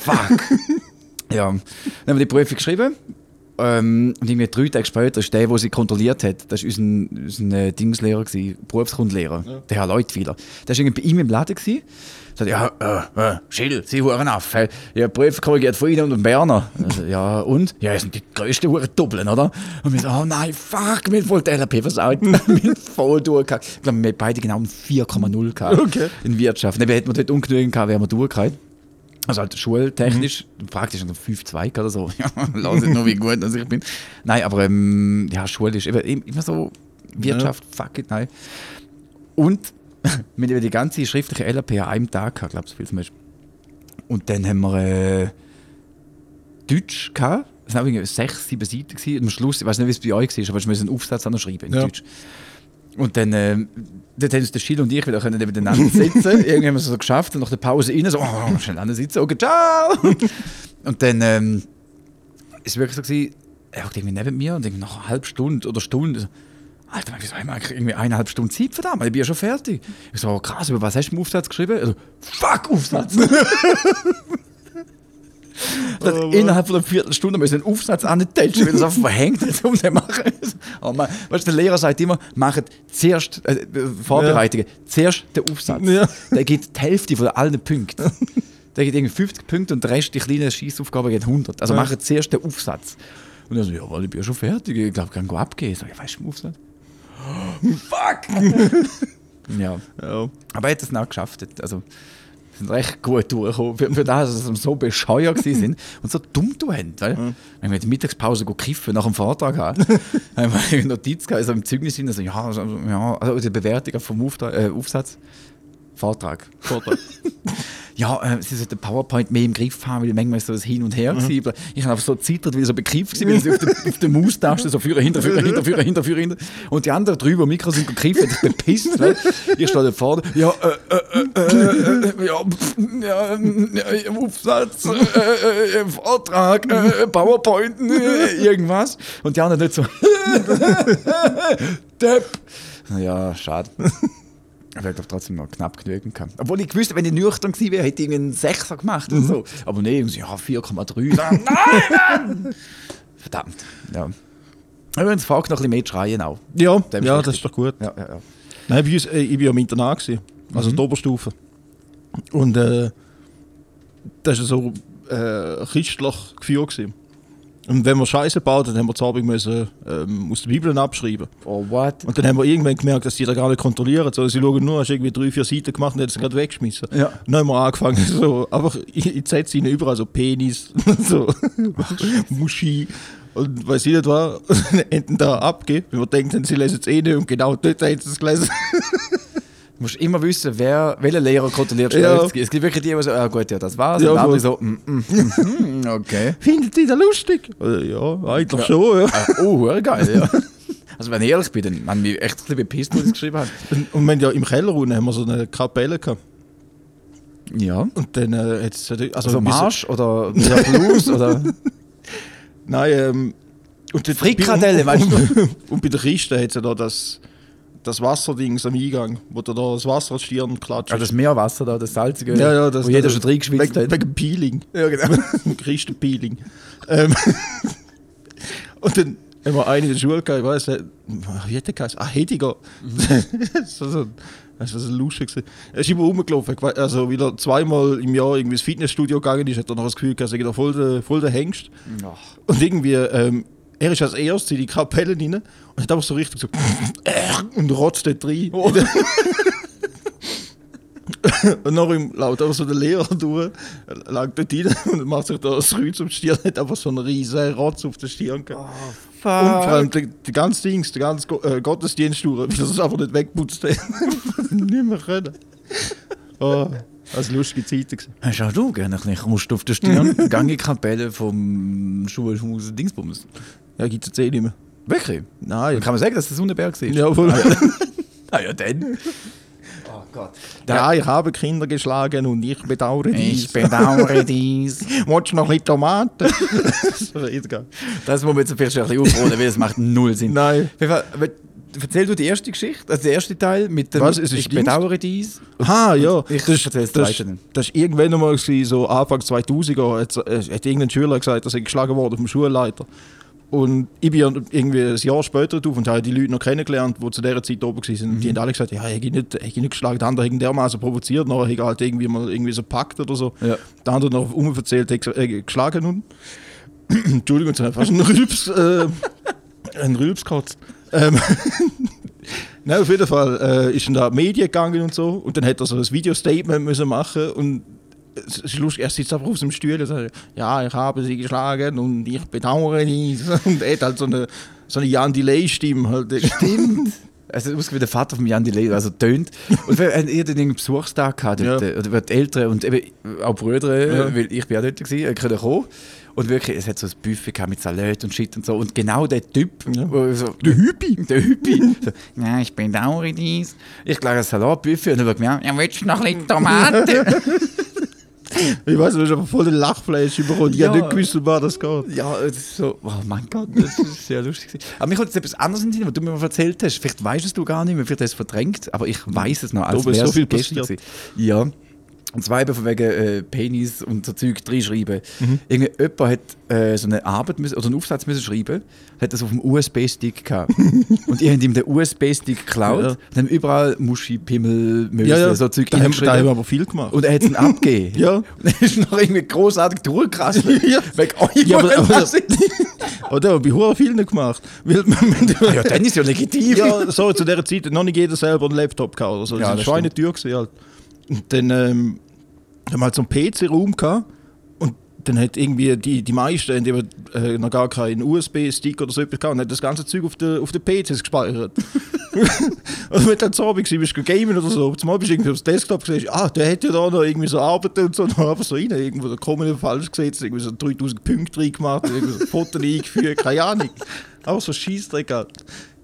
fuck. Ja, dann haben wir die Prüfung geschrieben. Ähm, und irgendwie drei Tage später ist der, der sie kontrolliert hat, das war unser, unser Dingslehrer, gewesen, Berufskundenlehrer, der Herr Leutwiler. Der war irgendwie bei ihm im Laden. Gewesen. Sagt, ja, äh, äh, Schill, Sie huren auf. hä? Ja, Prüfung korrigiert von Ihnen und Berner. Also, ja, und? Ja, sind die grössten Huren Doppeln, oder? Und wir so, oh nein, fuck, wir haben voll LRP versaut. wir haben voll durchgehabt. Ich glaube, wir haben beide genau ein 4,0 gehabt Okay. in Wirtschaft. Dann hätten wir dort ungenügend gehabt, wären wir durchgehabt. Also halt schultechnisch, praktisch also 5-2 oder so. [laughs] Ja, lass nur, wie gut dass ich bin. Nein, aber ähm, ja, schulisch, eben immer so Wirtschaft, fuck it, nein. Und wir haben die ganze schriftliche LAP an einem Tag gehabt, glaube ich, viel zum Beispiel. und dann haben wir äh, Deutsch gehabt. Es waren irgendwie sechs, sieben Seiten. Gewesen. Und am Schluss, ich weiß nicht, wie es bei euch war, aber wir müssen einen Aufsatz auch noch schreiben in Ja. Deutsch. Und dann, ähm, dort haben uns der Schill und ich wieder können nebeneinander [laughs] sitzen. Irgendwie haben wir es so geschafft und nach der Pause rein so, oh, schnell an sitzen, okay, ciao. und dann ähm, ist es wirklich so gewesen, er hockt irgendwie neben mir und nach einer halben Stunde oder Stunde, Alter, wieso haben wir irgendwie eineinhalb Stunden Zeit verdammt? Ich bin ja schon fertig. Ich so, oh, krass, über was hast du im Aufsatz geschrieben? Also, fuck, Aufsatz! [laughs] [laughs] Dann innerhalb von einer Viertelstunde müssen wir einen Aufsatz antätschen, weil das einfach verhängt ist, um den machen. [laughs] Oh Mann. Weißt du, der Lehrer sagt immer, macht zuerst, äh, Vorbereitungen, zuerst den Aufsatz. Ja. Der gibt die Hälfte von allen Punkten. Der gibt irgendwie 50 Punkte und der Rest, die kleinen Scheissaufgaben, geht 100. Also Ja. macht zuerst den Aufsatz. Und er so, ja, weil ich bin ja schon fertig, ich glaube, ich kann abgehen. Ich so, ja, weißt du, Aufsatz? Fuck! [laughs] ja. Ja. Aber er hat es noch geschafft. Also, sind recht gut durchgekommen. Für, für das, dass wir so bescheuert sind [laughs] und so dumm tun haben. Weil, Wenn wir in der Mittagspause kiffen nach dem Vortrag haben, [laughs] haben wir eine Notiz gehabt, also im Zeugnis hin, also, ja, also, ja, also die Bewertung vom Auftrag, äh, Aufsatz. Vortrag. Vortrag. Ja, äh, sie sollten PowerPoint mehr im Griff haben, weil manchmal ist so das Hin und Her mhm. war. Ich habe einfach so gezittert, weil ich so bekifft war, weil sie auf der, [laughs] auf der Maustaste so Führer, hinter, Führer, hinter, Führer, hinter, Führer, hinter. Und die anderen am Mikro sind, gekifft, hat sich bepisst. Weil ich stehe da vorne, ja, äh, äh, äh, äh, ja, pff, ja, äh, ja, Aufsatz, äh, äh, äh, Vortrag, äh, PowerPoint, äh, irgendwas. Und die anderen nicht so, [laughs] Depp. Ja, schade. Aber ich trotzdem noch knapp genügend gehabt. Obwohl ich gewusst, wenn ich nüchtern gewesen wäre, hätte ich einen Sechser gemacht oder so. Aber nee, ja, 4,3. [laughs] Nein, Mann! Verdammt. Ja. Übrigens, fragt noch ein bisschen mehr schreien auch. Ja, Dem ja das ist doch gut. Ja, ja, ja. Nein, bei uns, äh, ich war ja im Internat, gewesen, also die Oberstufe. Und äh, das war so äh, christlich geführt. Gewesen. Und wenn wir Scheiße bauen, dann haben wir zu Abend müssen, ähm, aus der Bibel abschreiben. Oh, what? Und dann haben wir irgendwann gemerkt, dass die da gar nicht kontrollieren. sondern sie schauen nur, hast irgendwie drei, vier Seiten gemacht und es gerade weggeschmissen. Ja. Und dann haben wir angefangen, [laughs] so, einfach in in die Sätze hinein überall so Penis, [laughs] so [laughs] Muschi. Und weiß ich nicht was, enden da abgeben, wenn wir denken, sie lesen es eh nicht und genau dort haben sie es gelesen. Du musst immer wissen, wer, welcher Lehrer kontrolliert Ja. ja. Es gibt wirklich die, die so, ah gut, ja, das war's. Ja, und andere so, mm, mm, [laughs] mm, okay. Findet ihr das lustig? Ja, eigentlich schon, ja. Äh, oh, geil, ja. [laughs] Also wenn ich ehrlich bin, dann haben wir echt ein bisschen bepisst, als ich es geschrieben habe. Und, wir haben ja im Keller unten haben wir so eine Kapelle gehabt. Ja. Und dann äh, hat es... Also, Also Marsch oder [laughs] der Blues oder... Nein, ähm... Und die- Frikadelle, und, weißt und, und bei der Kiste hat es ja da das, das Wasserdings am Eingang, wo du da das Wasser als Stirn klatscht. Ja, das Meerwasser da, das salzige, ja, ja, das, wo jeder das- schon drin geschwitzt wegen, hat. Wegen Peeling. Ja, genau. [laughs] Christenpeeling. ähm, [laughs] und dann haben wir einen in der Schule gehabt, ich weiß nicht, wie hat der geheißen? Ah, Hediger. [laughs] das war so, das war so lustig. gewesen. Er ist immer rumgelaufen, also weil er zweimal im Jahr irgendwie ins Fitnessstudio gegangen ist, hat er noch das Gefühl gehabt, er sei da voll der, voll der Hengst. Und irgendwie, ähm, er ist als erstes in die Kapelle rein und hat einfach so richtig so [laughs] und rotzt dort rein. [laughs] Und nach ihm laut einfach so der Lehrer durch, langt dort rein und macht sich da das Kreuz um die Stirn, hat einfach so einen riesen Rotz auf der Stirn gehabt. und vor allem die, die ganze Dings, die ganze Go äh, Gottesdienst durch, weil es einfach nicht wegputzt hat. [laughs] nicht mehr können. Oh, das war lustige Zeit. Hast auch du gerne ein bisschen Rust auf der Stirn? Gang in die Kapelle vom Schulhaus Dingsbums. Ja, gibt es jetzt eh nicht mehr. Wirklich? Nein. Kann man sagen, dass das Hundeberg ist? Ja, voll. [laughs] Ah ja, dann. Oh Gott. Ja, ich habe Kinder geschlagen und ich bedauere dies. Ich bedauere [laughs] dies. Willst du noch ein Tomaten? [laughs] das muss man jetzt vielleicht schon ein bisschen aufrollen, weil das macht null Sinn. Nein. Erzähl du die erste Geschichte, also der erste Teil mit dem Was, es ist Ich bedauere dies. Ah, ja. Ich das, erzähle das das, das ist irgendwann einmal so Anfang 2000er, hat, äh, hat irgendein Schüler gesagt, dass er geschlagen wurde vom Schulleiter. Und ich bin ja irgendwie ein Jahr später drauf und habe die Leute noch kennengelernt, die zu dieser Zeit oben waren. Und die haben alle gesagt, ja, ich habe nicht, ich nicht geschlagen. Der andere hat dermaßen provoziert, nachher hat er halt irgendwie mal irgendwie so gepackt oder so. Ja. Der andere noch gesagt, äh, geschlagen und [clears throat] Entschuldigung, jetzt ich fast einen Rülps, äh, einen gekotzt. Ähm, [laughs] Nein, auf jeden Fall äh, ist dann da in die Medien gegangen und so. Und dann hat er so ein Video-Statement müssen machen und er sitzt einfach auf seinem Stuhl und sagt, ja, ich habe sie geschlagen und ich bedauere dies. [laughs] Und er hat halt so eine, so eine Jan Delay-Stimme. Halt. Stimmt. [laughs] Also ausgesehen wie der Vater von Jan Delay, also tönt. Und wir haben irgendwie einen Besuchstag gehabt dort, Ja. äh, oder die Eltern und eben auch Brüder, äh, Ja. weil ich bin ja dort gewesen, äh, können kommen. Und wirklich, es hat so ein Buffet gehabt mit Salat und Shit und so. Und genau der Typ, wo so, der Hüppi, der Hüppi, [laughs] so, ja, ich bin Dauridis. Ich glaube, ein Salatbuffet. Und dann habe ich mir, ja, willst du noch ein bisschen Tomate? Ich weiß, du hast aber voll den Lachfleisch bekommen. Ich Ja. habe nicht gewusst, um was das geht. Ja, das ist so, oh mein Gott, das ist sehr lustig. gewesen. Aber mir kommt jetzt etwas anderes in was du mir mal erzählt hast. Vielleicht weißt es du gar nicht mehr, vielleicht hast du es verdrängt, aber ich weiß es noch, als Da ist so viel gestern passiert. Ja. Und zwar eben von wegen äh, Penis und so Zeug reinschreiben. Mhm. Irgendwie jemand hat äh, so eine Arbeit müssen, oder einen Aufsatz müssen schreiben, hat das auf dem USB-Stick gehabt. [laughs] und ihr habt ihm den USB-Stick geklaut, Ja. und haben überall Muschi, Pimmel, Möse, Ja, ja, so Zeug da haben, da haben wir aber viel gemacht. Und er hat es dann [laughs] abgegeben. Ja. [laughs] Und er ist noch irgendwie großartig durchgerasselt. Ja. Wegen euch. Ja, aber- aber- Oder habe ich hure viel nicht gemacht. Weil, ja, dann ist ja legitim. ja, sorry, zu dieser Zeit hat noch nicht jeder selber einen Laptop gehabt. oder so. Das Ja, war eine Schweinetür. gewesen Halt. Und dann ähm, haben wir halt so einen PC-Raum gehabt. Und dann hat irgendwie die, die meisten haben eben, äh, noch gar keinen USB-Stick oder so etwas gehabt und hat das ganze Zeug auf den auf den PCs gespeichert. [laughs] [laughs] und wenn du dann so bist, bist du gamen oder so, zumal bist du irgendwie aufs Desktop gesehen, ah, der hat ja da noch irgendwie so Arbeiten und so, und dann einfach so rein, irgendwo der Kommune falsch gesetzt, irgendwie so 3000 Punkte rein gemacht, irgendwie so Fotos [laughs] eingeführt, keine Ahnung. Auch so Scheißdreck halt.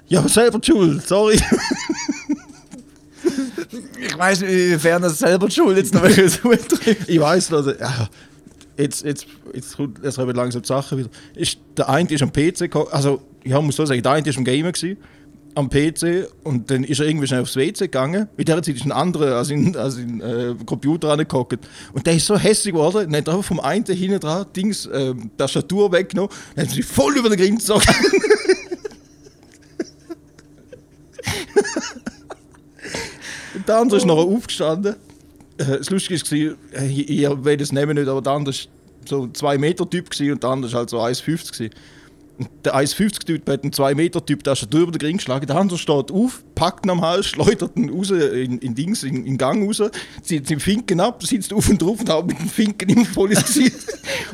Ja, selber schuld, sorry. Ich weiß nicht, inwiefern das selber die Schuld jetzt noch [laughs] trifft. Ich weiß also, ja, jetzt, jetzt, jetzt kommt jetzt kommen langsam die Sachen wieder. Ist, der eine ist am PC, also ich muss so sagen, der eine ist am Gamer gewesen, am PC und dann ist er irgendwie schnell aufs WC gegangen. In der Zeit ist ein anderer als in, als in äh, Computer angeguckt. Und der ist so hässlich geworden, dann hat er einfach vom einen hinten dran Dings, äh, Tastatur weggenommen, dann hat sie voll über den Grind gezogen. [laughs] der andere ist nachher aufgestanden. Äh, Das Lustige war, äh, ich, ich will das nehmen nicht, aber der andere war so ein 2-Meter-Typ gewesen und der andere war halt so 1,50 gewesen. Und der 1,50-Typ hat einen 2-Meter-Typ, der ist schon über den Ring geschlagen. Der andere steht auf, packt ihn am Hals, schleudert ihn raus in, in Dings, in, in Gang raus, zieht den Finken ab, sitzt auf und drauf und haut mit dem Finken immer voll ins Gesicht.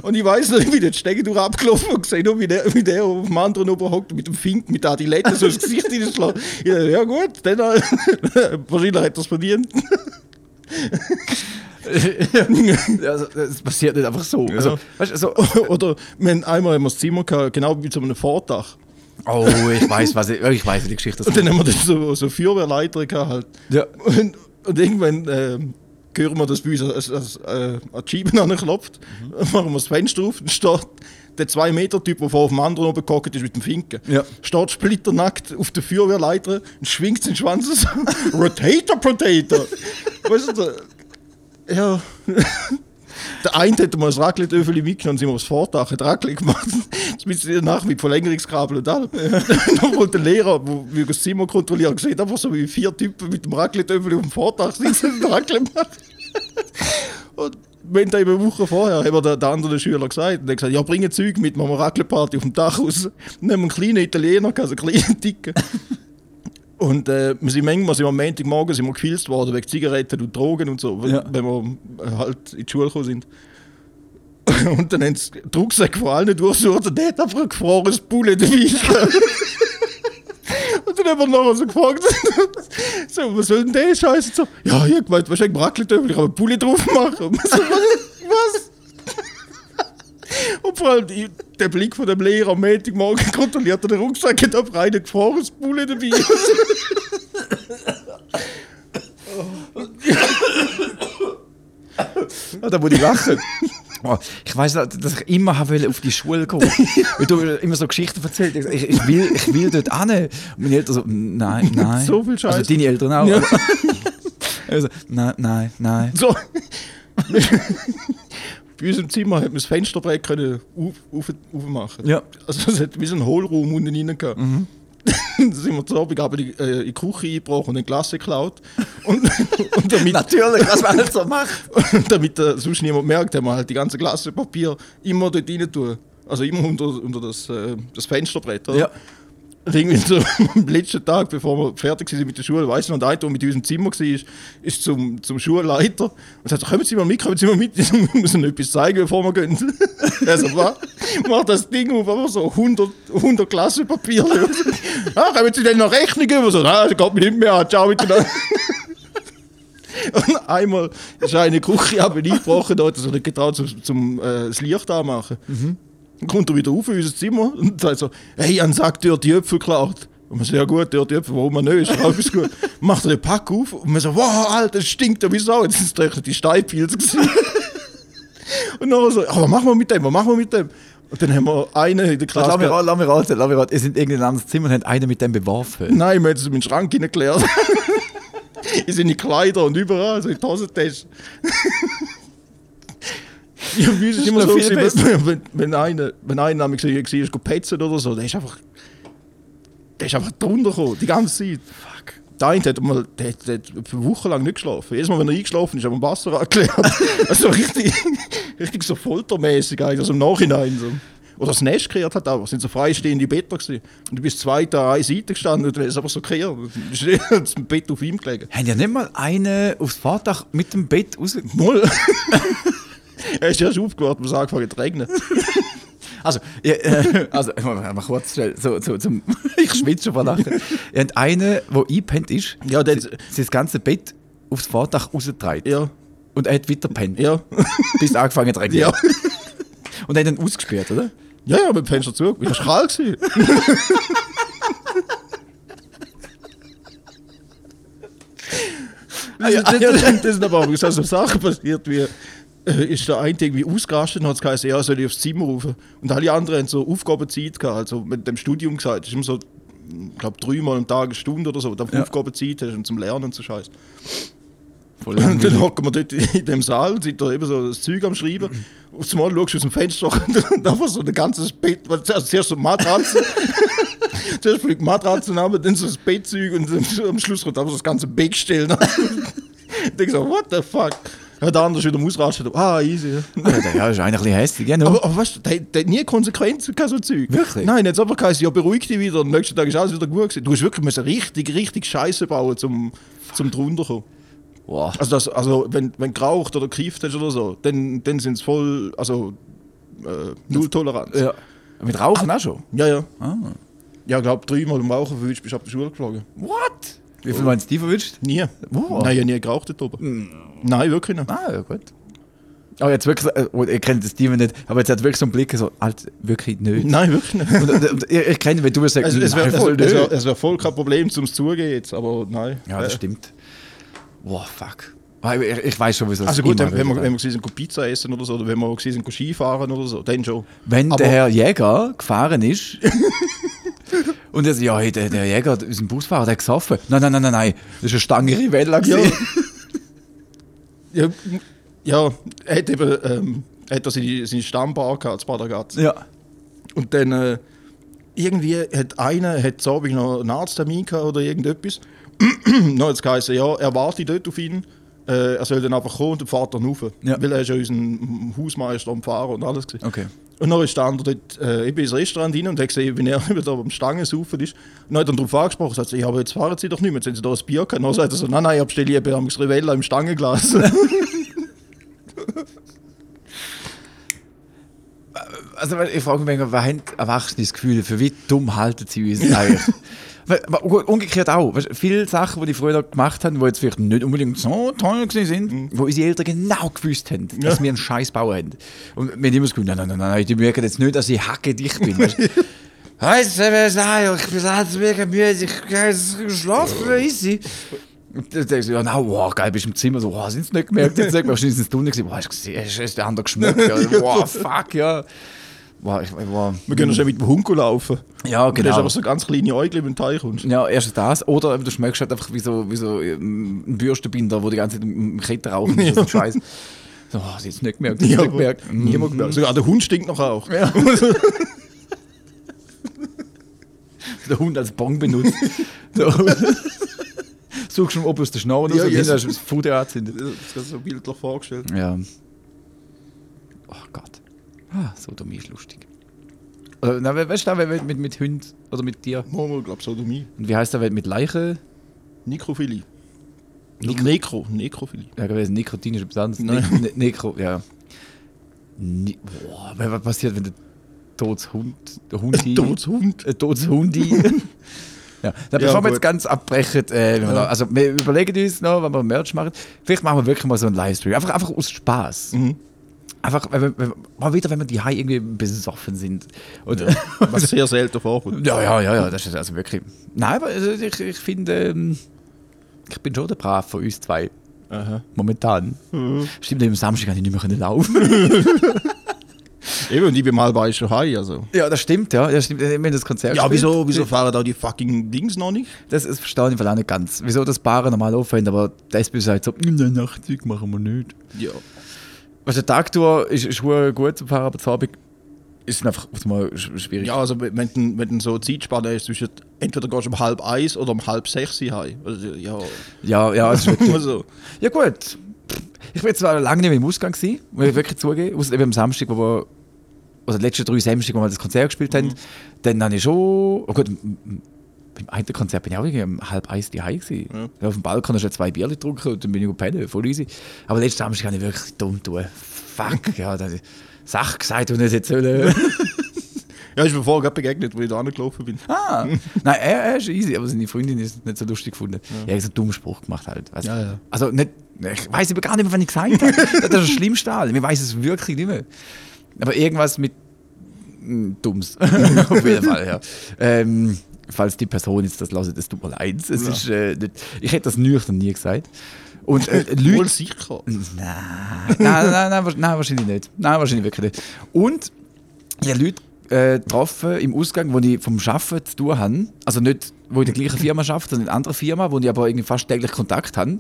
und ich weiß noch, wie der Stege durch abgelaufen und gesehen, wie der, wie der auf dem anderen oben hockt mit dem Finken, mit der Adilette so ins Gesicht dachte, ja gut, dann äh, [laughs] wahrscheinlich hat er es verdient. [laughs] [laughs] Also, das passiert nicht einfach so. Also, weißt du, so, [laughs] Oder haben einmal haben wir das Zimmer gehabt, genau wie zu einem Vordach. oh, ich weiß, was ich, ich weiß, wie die Geschichte Und dann haben wir dann so, so Feuerwehrleiter gehabt. Halt. Ja. Und, und irgendwann ähm, hören wir, dass bei uns äh, die Scheiben anklopft. Machen wir das Fenster auf und steht der 2-Meter-Typ, der vor auf dem anderen oben gehockt ist mit dem Finken. Ja. Steht splitternackt auf der Feuerwehrleiter und schwingt seinen Schwanz so. [laughs] Rotator Potato! weißt du, ja. [laughs] Der eine hat mal das Raclette-Öfel mitgenommen, sind wir aufs Vordach, hat Raclette gemacht. Das mit nach mit Verlängerungskabel und allem. [laughs] Dann wollte der Lehrer, wir das Zimmer kontrollieren, gesehen, einfach so wie vier Typen mit dem Raclette-Öfel auf dem Vordach sitzen und Raclette machen. [laughs] Und wenn da eben eine Woche vorher, haben wir der, der andere Schüler gesagt, und gesagt, ja, bringe Zeug mit, machen wir Raclette-Party auf dem Dach raus. Dann wir einen kleinen Italiener, also einen kleinen Dicken. Und äh, wir sind manchmal sind wir am Montagmorgen sind wir gefilzt worden wegen Zigaretten und Drogen und so, wenn, Ja. wenn wir äh, halt in die Schule gekommen sind. [laughs] Und dann haben sie den Rucksack vor allen durchsucht und der hat einfach ein gefrorenes Bulle dabei. [laughs] Und dann haben wir nachher so gefragt, [laughs] so, was soll denn der Scheiß? Und So, ja, ich hab gemeint, wahrscheinlich Raclette, ich kann einen Bulle drauf machen. So, was? Und vor allem die, der Blick von dem Lehrer am Montagmorgen [laughs] kontrolliert er den Rucksack, hat einfach einen gefrorenes Bulle dabei. Ah, da muss ich lachen. Oh, ich weiß dass ich immer auf die Schule kommen. Weil du immer so Geschichten erzählt hast. Ich, ich, will, ich will dort hin. Und meine Eltern so, nein, [laughs] nein. So viel Scheiß. Also deine Eltern auch. Ja. [laughs] Also, nein, nein, nein. So. Bei uns im Zimmer hat man das Fensterbrett können auf, auf, aufmachen. Ja. Also es hat wie so einen Hohlraum unten rein gehabt. [laughs] Dann sind wir zu Abend aber in, äh, in die Küche eingebrochen und eine Glas geklaut. Und, [laughs] und damit, Natürlich, was man halt so macht. [laughs] und damit äh, sonst niemand merkt, haben wir halt die ganze Glasse Papier immer dort rein tun. Also immer unter, unter das, äh, das Fensterbrett. Oder? Ja. Irgendwie so [laughs] am letzten Tag, bevor wir fertig waren mit der Schule, weiss noch, der eine, der mit uns im Zimmer war, ist, zum, zum Schulleiter und sagt, kommen Sie mal mit, kommen Sie mal mit, [laughs] ich muss Ihnen etwas zeigen, bevor wir gehen. [laughs] Sagt, was? Macht das Ding auf, aber so 100, 100 Klassenpapier. ah, kommen Sie denn noch Rechnung über? So, nein, das geht mir nicht mehr an, ciao miteinander. Und einmal ist eine Küche aber eingebrochen, da hat er sich nicht getraut, zum, zum äh, das Licht anmachen. Dann kommt er wieder auf in unser Zimmer und sagt so, hey, an sagt, hat die Äpfel geklaut. Und man sagt, ja gut, der hat die Äpfel, warum man nicht, ist doch alles gut. [laughs] Macht er den Pack auf und man so, wow, Alter, das stinkt ja wie Sau. Jetzt ist es die Steinpilze gewesen. [laughs] und dann so, aber was machen wir mit dem, was machen wir mit dem? Und dann haben wir einen in der Klasse... Lass mich raten, lass mich raten, lass mich raten. Ihr sind in irgendein anderes Zimmer und haben einen mit dem beworfen. Nein, wir haben es in den Schrank hineingeleert. [laughs] in seine Kleider und überall, so in die Hosentasche. Ja, wie ist es immer so, viel gewesen, wenn, wenn, wenn einer, wenn einer nämlich gesehen war, ist petzen oder so, der ist einfach, der ist einfach drunter gekommen, die ganze Zeit. Fuck. Der eine hat, mal, der, hat, der hat für Wochen lang nicht geschlafen. Jedes Mal, wenn er eingeschlafen ist, haben wir am Wasser angeklärt. [laughs] also richtig, richtig so foltermäßig eigentlich, also im Nachhinein. So. Oder das Nest gekehrt hat auch, es sind so freistehende Betten gewesen. Und du bist zwei da an einer Seite gestanden und du hast einfach so gekehrt. Du ist [laughs] das Bett auf ihm gelegen. Haben ja nicht mal einen aufs Fahrtdach mit dem Bett raus... Moll. [laughs] [laughs] er ist erst aufgewacht, es angefangen zu regnen. [laughs] Also, ja, äh, also mal, kurz schnell, so, so, zum, [laughs] ich schwitze schon vor Lachen. Ihr habt einen, der eingepennt ist, Ja, der sie- sie das ganze Bett aufs Fahrtdach rausgetragen. Ja, Und er hat weiter gepennt, ja. bis es angefangen zu regnen. Ja. Und er hat dann ausgesperrt, oder? Ja, ja, mit dem Fenster zu. Ich war kalt. gewesen. Das, das, das, das sind aber so Sachen passiert, wie ist der eine irgendwie ausgerastet und hat geheißen, ja, soll ich aufs Zimmer rufen. Und alle anderen haben so Aufgabenzeit gehabt, also mit dem Studium gesagt, ist immer so, ich glaube, dreimal am Tag eine Stunde oder so, da Ja. Aufgabenzeit hast und zum Lernen und so Scheiß. Voll Und dann hocken wir dort in dem Saal und sind da eben so das Zeug am Schreiben. Und zum Mal schaust du aus dem Fenster und einfach so ein ganzes Bett, weil zuerst, so Matratzen. [laughs] zuerst fliegt Matratzen ab, dann so das Bettzeug und am Schluss kommt einfach so das ganze Bettstellen. ich [laughs] denke so, what the fuck? Ja, der andere ist wieder ausrasten. Ah, easy. Ja, der- ja, ist eigentlich ein bisschen hässlich, genau. Aber, aber weißt du, der, der hat nie Konsequenzen gehabt, so Zeug. Wirklich? Nein, jetzt einfach geheißen, ja, beruhig dich wieder. Am nächsten Tag ist alles wieder gut gewesen. Du hast wirklich müssen richtig, richtig Scheiße bauen, zum, zum drunter kommen. Boah. Also, das, also wenn, wenn geraucht oder gekifft hast oder so, dann, dann sind es voll, also äh, Null Toleranz. Ja. Mit Rauchen auch schon? ja. ja. Ah. Ja, ich glaube, dreimal im Rauchen bist du ab der Schule geflogen. What? Wie viel meinst du die verwünscht? Nie. Wow. Nein, ich habe nie geraucht dort oben. Nein, wirklich nicht. Ah, ja, gut. Aber jetzt wirklich, äh, oh, ihr kennt den Steven nicht, aber jetzt hat wirklich so einen Blick so, alt, wirklich nicht. Nein, wirklich nicht. Und, und, und, ich, ich kenne, wenn du sagst, Also, es wäre nein, voll es wär, es wär voll kein Problem, zum Zugehen jetzt, aber nein. Ja, das Äh, stimmt. Boah, fuck. Weil Ich, ich weiß schon, wieso Also das gut, immer wenn, wenn wir, wenn wir sind, Pizza essen oder so, oder wenn wir gewesen sind, Skifahren oder so, dann schon. Wenn Aber- der Herr Jäger gefahren ist [laughs] und er sagt, ja, hey, der, der Jäger, unser Busfahrer, der hat gesoffen. Nein, nein, nein, nein, nein, das ist eine Stange Rivella. Ja. [laughs] ja, ja, er hat eben ähm, er hat seine, seine Stammbar gehabt, als Badergatz. Ja. Und dann äh, irgendwie hat einer hat so ich noch einen Arzttermin gehabt oder irgendetwas. [clears throat] noch hat es geheißen, ja, er wartet dort auf ihn. Äh, er soll dann einfach kommen und dann fährt er rauf. Ja. Weil er ist ja unser Hausmeister und Fahrer und alles. gewesen. Okay. Und dann ist der andere dort äh, eben ins Restaurant rein und hat gesehen, wie er [laughs] eben da am Stangen saufen ist. Und dann hat er darauf angesprochen, sagt, ja, aber jetzt fahren Sie doch nicht mehr, jetzt haben Sie da ein Bier gehabt. Und dann sagt er so, nein, nein, ich bestelle lieber am Rivella im Stangenglas. [laughs] Also, ich frage mich, wer haben Erwachsene das Gefühl, für wie dumm halten sie uns [laughs] eigentlich? Umgekehrt auch. Weißt, viele Sachen, die die früher gemacht haben, die jetzt vielleicht nicht unbedingt so toll sind, wo unsere Eltern genau gewusst haben, dass Ja. wir einen Scheiß bauen haben. Und wir haben immer Gefühl, nein, nein, nein, nein, die merken jetzt nicht, dass ich hacke dich bin. Weißt, du, [laughs] sagt, ich bin halt mega müde, ich kann schlafen, easy. Und dann denkst du, ja, na, wow, geil, bist du im Zimmer, so, wow, sind es nicht gemerkt, jetzt nicht, wahrscheinlich sind es Tunnel gewesen, wow, hast du gesehen, hast du den anderen geschmeckt, ja, [laughs] wow, fuck, ja. Wow, ich, wow. Wir können schon mit dem Hund laufen. Ja, Und du hast genau. aber so ganz kleine Äugel, wenn du Teich kommst. Ja, erstens das. Oder du schmeckst halt einfach wie so, wie so ähm, ein Bürstenbinder, wo die ganze Zeit im Kette rauchen ist. [laughs] So ein Scheiß. So, oh, sie jetzt nicht gemerkt, Ja, nicht gemerkt. Niemand gemerkt. Sogar der Hund stinkt noch auch. Ja. [laughs] Der Hund als Bong benutzt. [laughs] so. Suchst du ob aus der Schnauze Ja, yes. hinten hast du das Futter angezündet. Das ist so bildlich vorgestellt. Ja. Oh Gott. Ah, so dumm ist lustig. Oder, na, weißt du, wer mit, mit Hund oder mit dir? Momo, glaube Sodomie. Und wie heißt der mit Leichen? Nekrophilie. Nekro, Nekrophilie. Ja, gewesen, Nikotin ist etwas anderes. Nein. Ne ne Nekro, ja. Ne Boah, was passiert, wenn der totes Hund, der Hundi, [laughs] Totes Hund. ein totes Hundi. [laughs] ja, Ja, bevor wir gut. jetzt ganz abbrechen, äh, wir Ja. also wir überlegen uns noch, wenn wir Merch machen, vielleicht machen wir wirklich mal so einen Livestream, einfach, einfach aus Spaß. Mhm. Einfach, wenn wenn mal wieder, wenn wir die High irgendwie besoffen sind. Und, [laughs] Was sehr selten vorkommt. ja, ja, ja, ja, das ist also wirklich. Nein, aber also ich, ich finde, ähm, ich bin schon der Brav von uns zwei. Aha. Momentan. Stimmt, am Samstag kann ich nicht mehr können laufen. [laughs] Eben, und ich bin mal bei schon high, also. ja, das stimmt, ja. Das stimmt. Haben das Konzert Ja, wieso, wieso fahren da die fucking Dings noch nicht? Das ist verstehe ich auch nicht ganz. Wieso das Baren normal aufhören, aber der SB sagt so, nein, Nachtzug machen wir nicht. Ja. Also, der Tagtour ist, ist gut zum Fahren, aber zur Abend ist einfach mal sch- schwierig. Ja, also wenn du wenn du so Zeitspanne ist zwischen entweder gehst du um halb eins oder um halb sechs heim. Also, ja, ja, ja, nur [laughs] so. Ja gut. Ich bin zwar lange nicht mehr im Ausgang gewesen, muss ich wirklich zugeben. Außer eben am Samstag, wo wir, also die letzten drei Samstag, wo wir das Konzert gespielt haben, dann habe ich schon, oh gut, beim einen Konzert bin ich auch irgendwie um halb eins daheim gewesen. Ja. Auf dem Balkon hast du zwei Bier getrunken und dann bin ich pennen, voll easy. Aber letzten Samstag habe ich wirklich dumm tun. Fuck, [laughs] ja, da habe ich Sachen gesagt, die ich jetzt sollen. [laughs] Ja, ist mir vorher gerade begegnet, wo ich da angelaufen bin. ah, [laughs] nein, er, er ist easy, aber seine Freundin ist es nicht so lustig gefunden. Ja. Er hat so einen dummen Spruch gemacht halt. Weißt? Ja, ja. Also nicht, ich weiß aber gar nicht mehr, was ich gesagt habe. das ist das Schlimmste alle. Ich weiß es wirklich nicht mehr. Aber irgendwas mit mm, Dumms. Auf jeden Fall, ja. Ähm, falls die Person jetzt das hört, es tut mir leid. Es ist, äh, nicht, ich hätte das nüchtern nie gesagt. Und äh, [laughs] Wohl Leute... sicher. Nein, nein, nein, nein, nein, wahrscheinlich nicht. Nein, wahrscheinlich wirklich nicht. Und ich habe Leute äh, getroffen im Ausgang, wo ich vom Arbeiten zu tun habe. Also nicht, wo ich in der gleichen Firma arbeite, sondern in einer anderen Firma, wo ich aber irgendwie fast täglich Kontakt habe.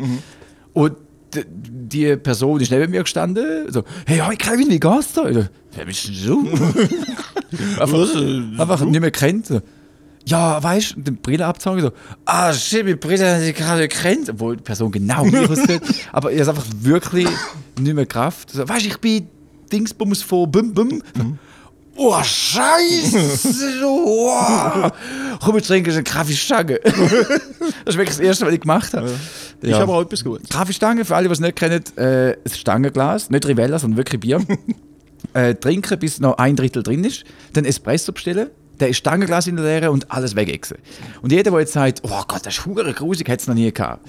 Und d- die Person ist neben mir gestanden, so, hey, hi Kevin, wie geht's so, Wer bist du? [laughs] Einfach, einfach nicht mehr kennt. So. Ja, weißt du, die Brille abgezogen, so, ah, shit, mit Brille habe ich gerade kennt, obwohl die Person genau wie ich aussieht. [laughs] Aber ich habe einfach wirklich nicht mehr Kraft. So, weißt du, ich bin Dingsbums von Bum Bum. Oh, Scheiße! Oh. Komm, wir trinken einen Kaffeestange. [laughs] das ist wirklich das Erste, was ich gemacht habe. Ist aber auch etwas gut. Kaffeestange, für alle, die es nicht kennen, äh, ein Stangenglas, nicht Rivella, sondern wirklich Bier. [laughs] äh, trinken, bis noch ein Drittel drin ist, dann Espresso bestellen, dann ein Stangenglas in der Leere und alles wegexen. Und jeder, der jetzt sagt, oh Gott, das ist hure grusig, hat es noch nie gehabt.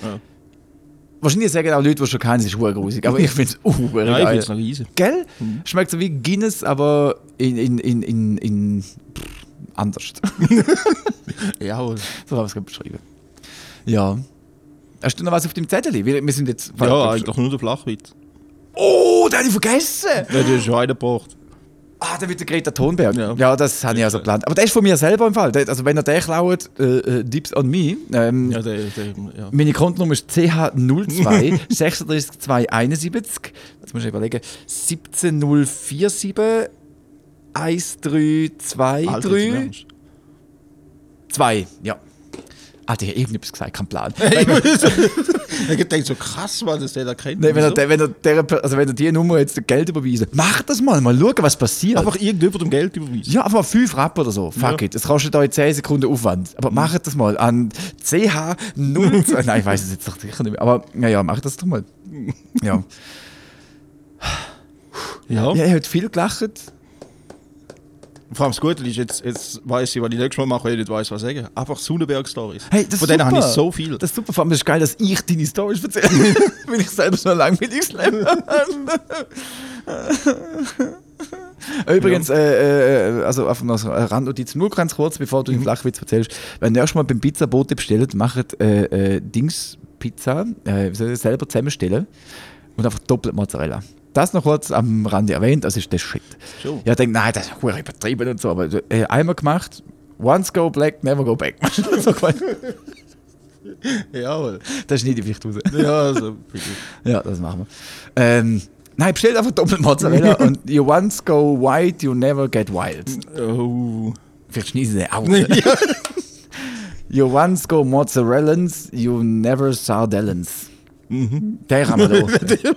Wahrscheinlich sagen auch Leute, die schon kennen, es ist hure grusig, aber ich finde es hure Ja, ich geil. find's noch easy. Gell? Schmeckt so wie Guinness, aber in, in, in, in, in pff, anders. [laughs] Jawohl. so habe ich es gerade beschrieben. Ja. Hast du noch was auf dem Zettel? Wir, wir sind jetzt... Ja, eigentlich nur der Flachwitz. Oh, den habe ich vergessen! Ja, der ist schon eingebracht. Ah, der wird der Greta Thunberg. Ja, Ja. das habe ich also geplant. Aber der ist von mir selber im Fall. Also wenn er den klaut, äh, äh, Dips on me. Ähm, Ja, der, der, ja. Meine Kontonummer ist [laughs] CH02 36271. Jetzt muss ich überlegen. 17047 1323 Alter, du lernst. 2. Ja. Ah, der hat irgendetwas gesagt, kein Plan. [laughs] Ich denke so krass, weil das der da kennt. Nein, wenn, er, wenn, er, der, also wenn er die Nummer jetzt Geld überweisen, mach das mal, mal schauen, was passiert. Einfach irgendjemandem Geld überweisen. Ja, einfach mal 5 Rapp oder so. Fuck Ja. it. Es kostet euch 10 Sekunden Aufwand. Aber macht das mal an CH02. [laughs] Nein, ich weiß es jetzt doch sicher nicht mehr. Aber naja, macht das doch mal. [laughs] Ja. Ja. ja, ich habe viel gelacht. Vor allem das Gute ist, jetzt, jetzt weiss ich, was ich nächstes Mal mache, wenn ich nicht weiss, was sagen. Einfach Sonnenberg-Stories. Hey, das ist Von denen habe ich so viel. Das ist super. Vor allem ist es geil, dass ich deine Storys erzähle. [laughs] [laughs] Weil ich selber so ein langweiliges Leben habe. [laughs] Übrigens, äh, äh, also einfach noch so eine Randnotiz, nur ganz kurz, bevor du den Flachwitz erzählst. Wenn ihr erstmal beim Pizzabote bestellt, macht äh, äh, Dings Pizza, äh, ich selber zusammenstellen und einfach doppelt Mozzarella. Das noch kurz am Rande erwähnt, das ist der Shit. Schon. Ja, ich denke, nein, das ist übertrieben und so, aber äh, einmal gemacht, once go black, never go back. [laughs] so. Jawohl. das schneide ich vielleicht raus. Ja, also. Ja, das machen wir. Ähm, nein, bestellt einfach doppelt Mozzarella [laughs] und you once go white, you never get wild. Oh. Vielleicht schneiden sie auch. [laughs] you once go mozzarellans, you never sardellans. Der haben wir da.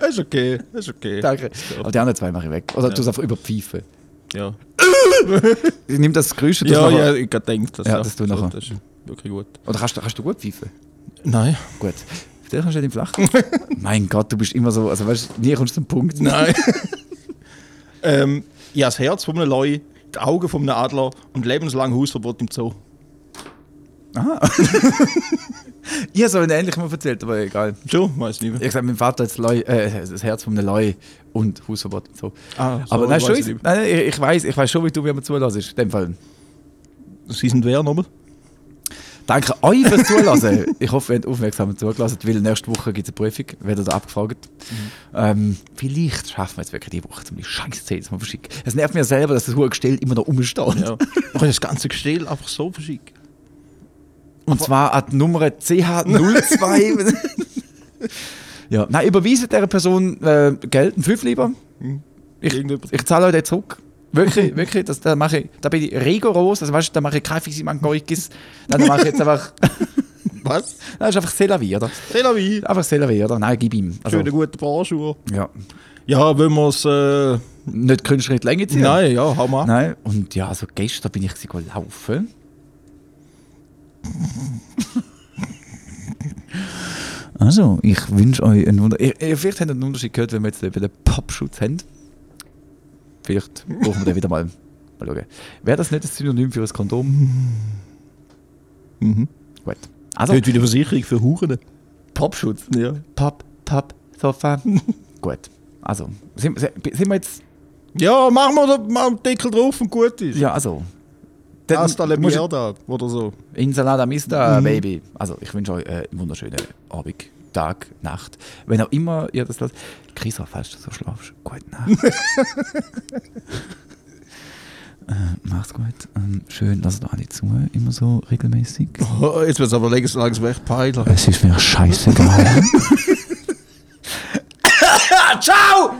Das [laughs] ist okay. Ist okay. Danke. Aber die anderen zwei mache ich weg. Oder du es einfach überpfeifen. Ja. [laughs] Ich nehme das Geräusch und Ja, ja, ich gerade denkt, das, Ja, das nachher. Das ist wirklich gut. Oder kannst du, kannst du gut pfeifen? Nein. Gut. Vielleicht kannst du nicht flach. [laughs] mein Gott, du bist immer so, also weißt du, nie kommst du zum Punkt. Nein. ähm, ja, das Herz von einem Leu, die Augen von einem Adler und lebenslang Hausverbot im Zoo. [laughs] Ich habe so einen ähnlichen mal erzählt, aber egal. Schon? Weiß nicht Ich mehr. habe gesagt, mein Vater hat das, Leu, äh, das Herz von einem Leu und Hausverbot und so. Ah, so, aber nein, schon, ich nein, ich, ich weiß ich weiß schon, wie du mir zulässt. In dem Fall. Sie sind wer nochmal? Danke euch fürs Zulassen. [laughs] ich hoffe, ihr habt aufmerksam zugelassen, weil nächste Woche gibt es eine Prüfung, werdet ihr abgefragt. Ähm, vielleicht schaffen wir jetzt wirklich die Woche, um die scheiß Zähne zu verschicken. Es nervt mir selber, dass das hohe Gestell immer noch rumsteht. Ja. [laughs] Man kann das ganze Gestell einfach so verschicken. Und zwar an die Nummer CH02. [laughs] ja, nein, überweisen dieser Person äh, Geld, ein Fünf lieber. Ich, Irgendjemand- ich zahle euch den zurück. Wirklich, [laughs] wirklich, das, da, mache ich, da bin ich rigoros, also weißt du, da mache ich keine Fisimangoikis. Nein, da mache ich jetzt einfach, [laughs] Was? das ist einfach Selavi, oder? C'est la vie. Einfach Selavi, oder? Nein, gib ihm. Also, Schöne gute Barschuhe. ja. Ja, wenn wir es. Äh, Nicht Künstler in die Länge ziehen. nein, ja, hau mal. Nein, und ja, also gestern bin ich gewesen laufen. Also, ich wünsche euch einen Wunder. Ihr, ihr, vielleicht habt ihr einen Unterschied gehört, wenn wir jetzt eben den Popschutz haben. Vielleicht brauchen wir den wieder mal. Mal schauen. Wäre das nicht ein Synonym für ein Kondom? Mhm. Gut. Also, Heute wieder Versicherung für Huren. Popschutz. Ja. Pop, Top, Sofa. [laughs] Gut. Also, sind, sind wir jetzt. Ja, machen wir einen Deckel drauf und gut ist. Ja, also dann Hasta la mierda oder so. Insalada mista, äh, mhm. Baby. Also ich wünsche euch einen wunderschönen Abend, Tag, Nacht. Wenn auch immer ihr das lasst. Chris, falls du so schlafst, gute Nacht. [laughs] Äh, macht's gut. Ähm, schön, lasst auch nicht zu, immer so regelmäßig. Oh, jetzt wird's aber längst langsam echt peinlich. Es ist mir scheißegal. [laughs] [laughs] Ciao!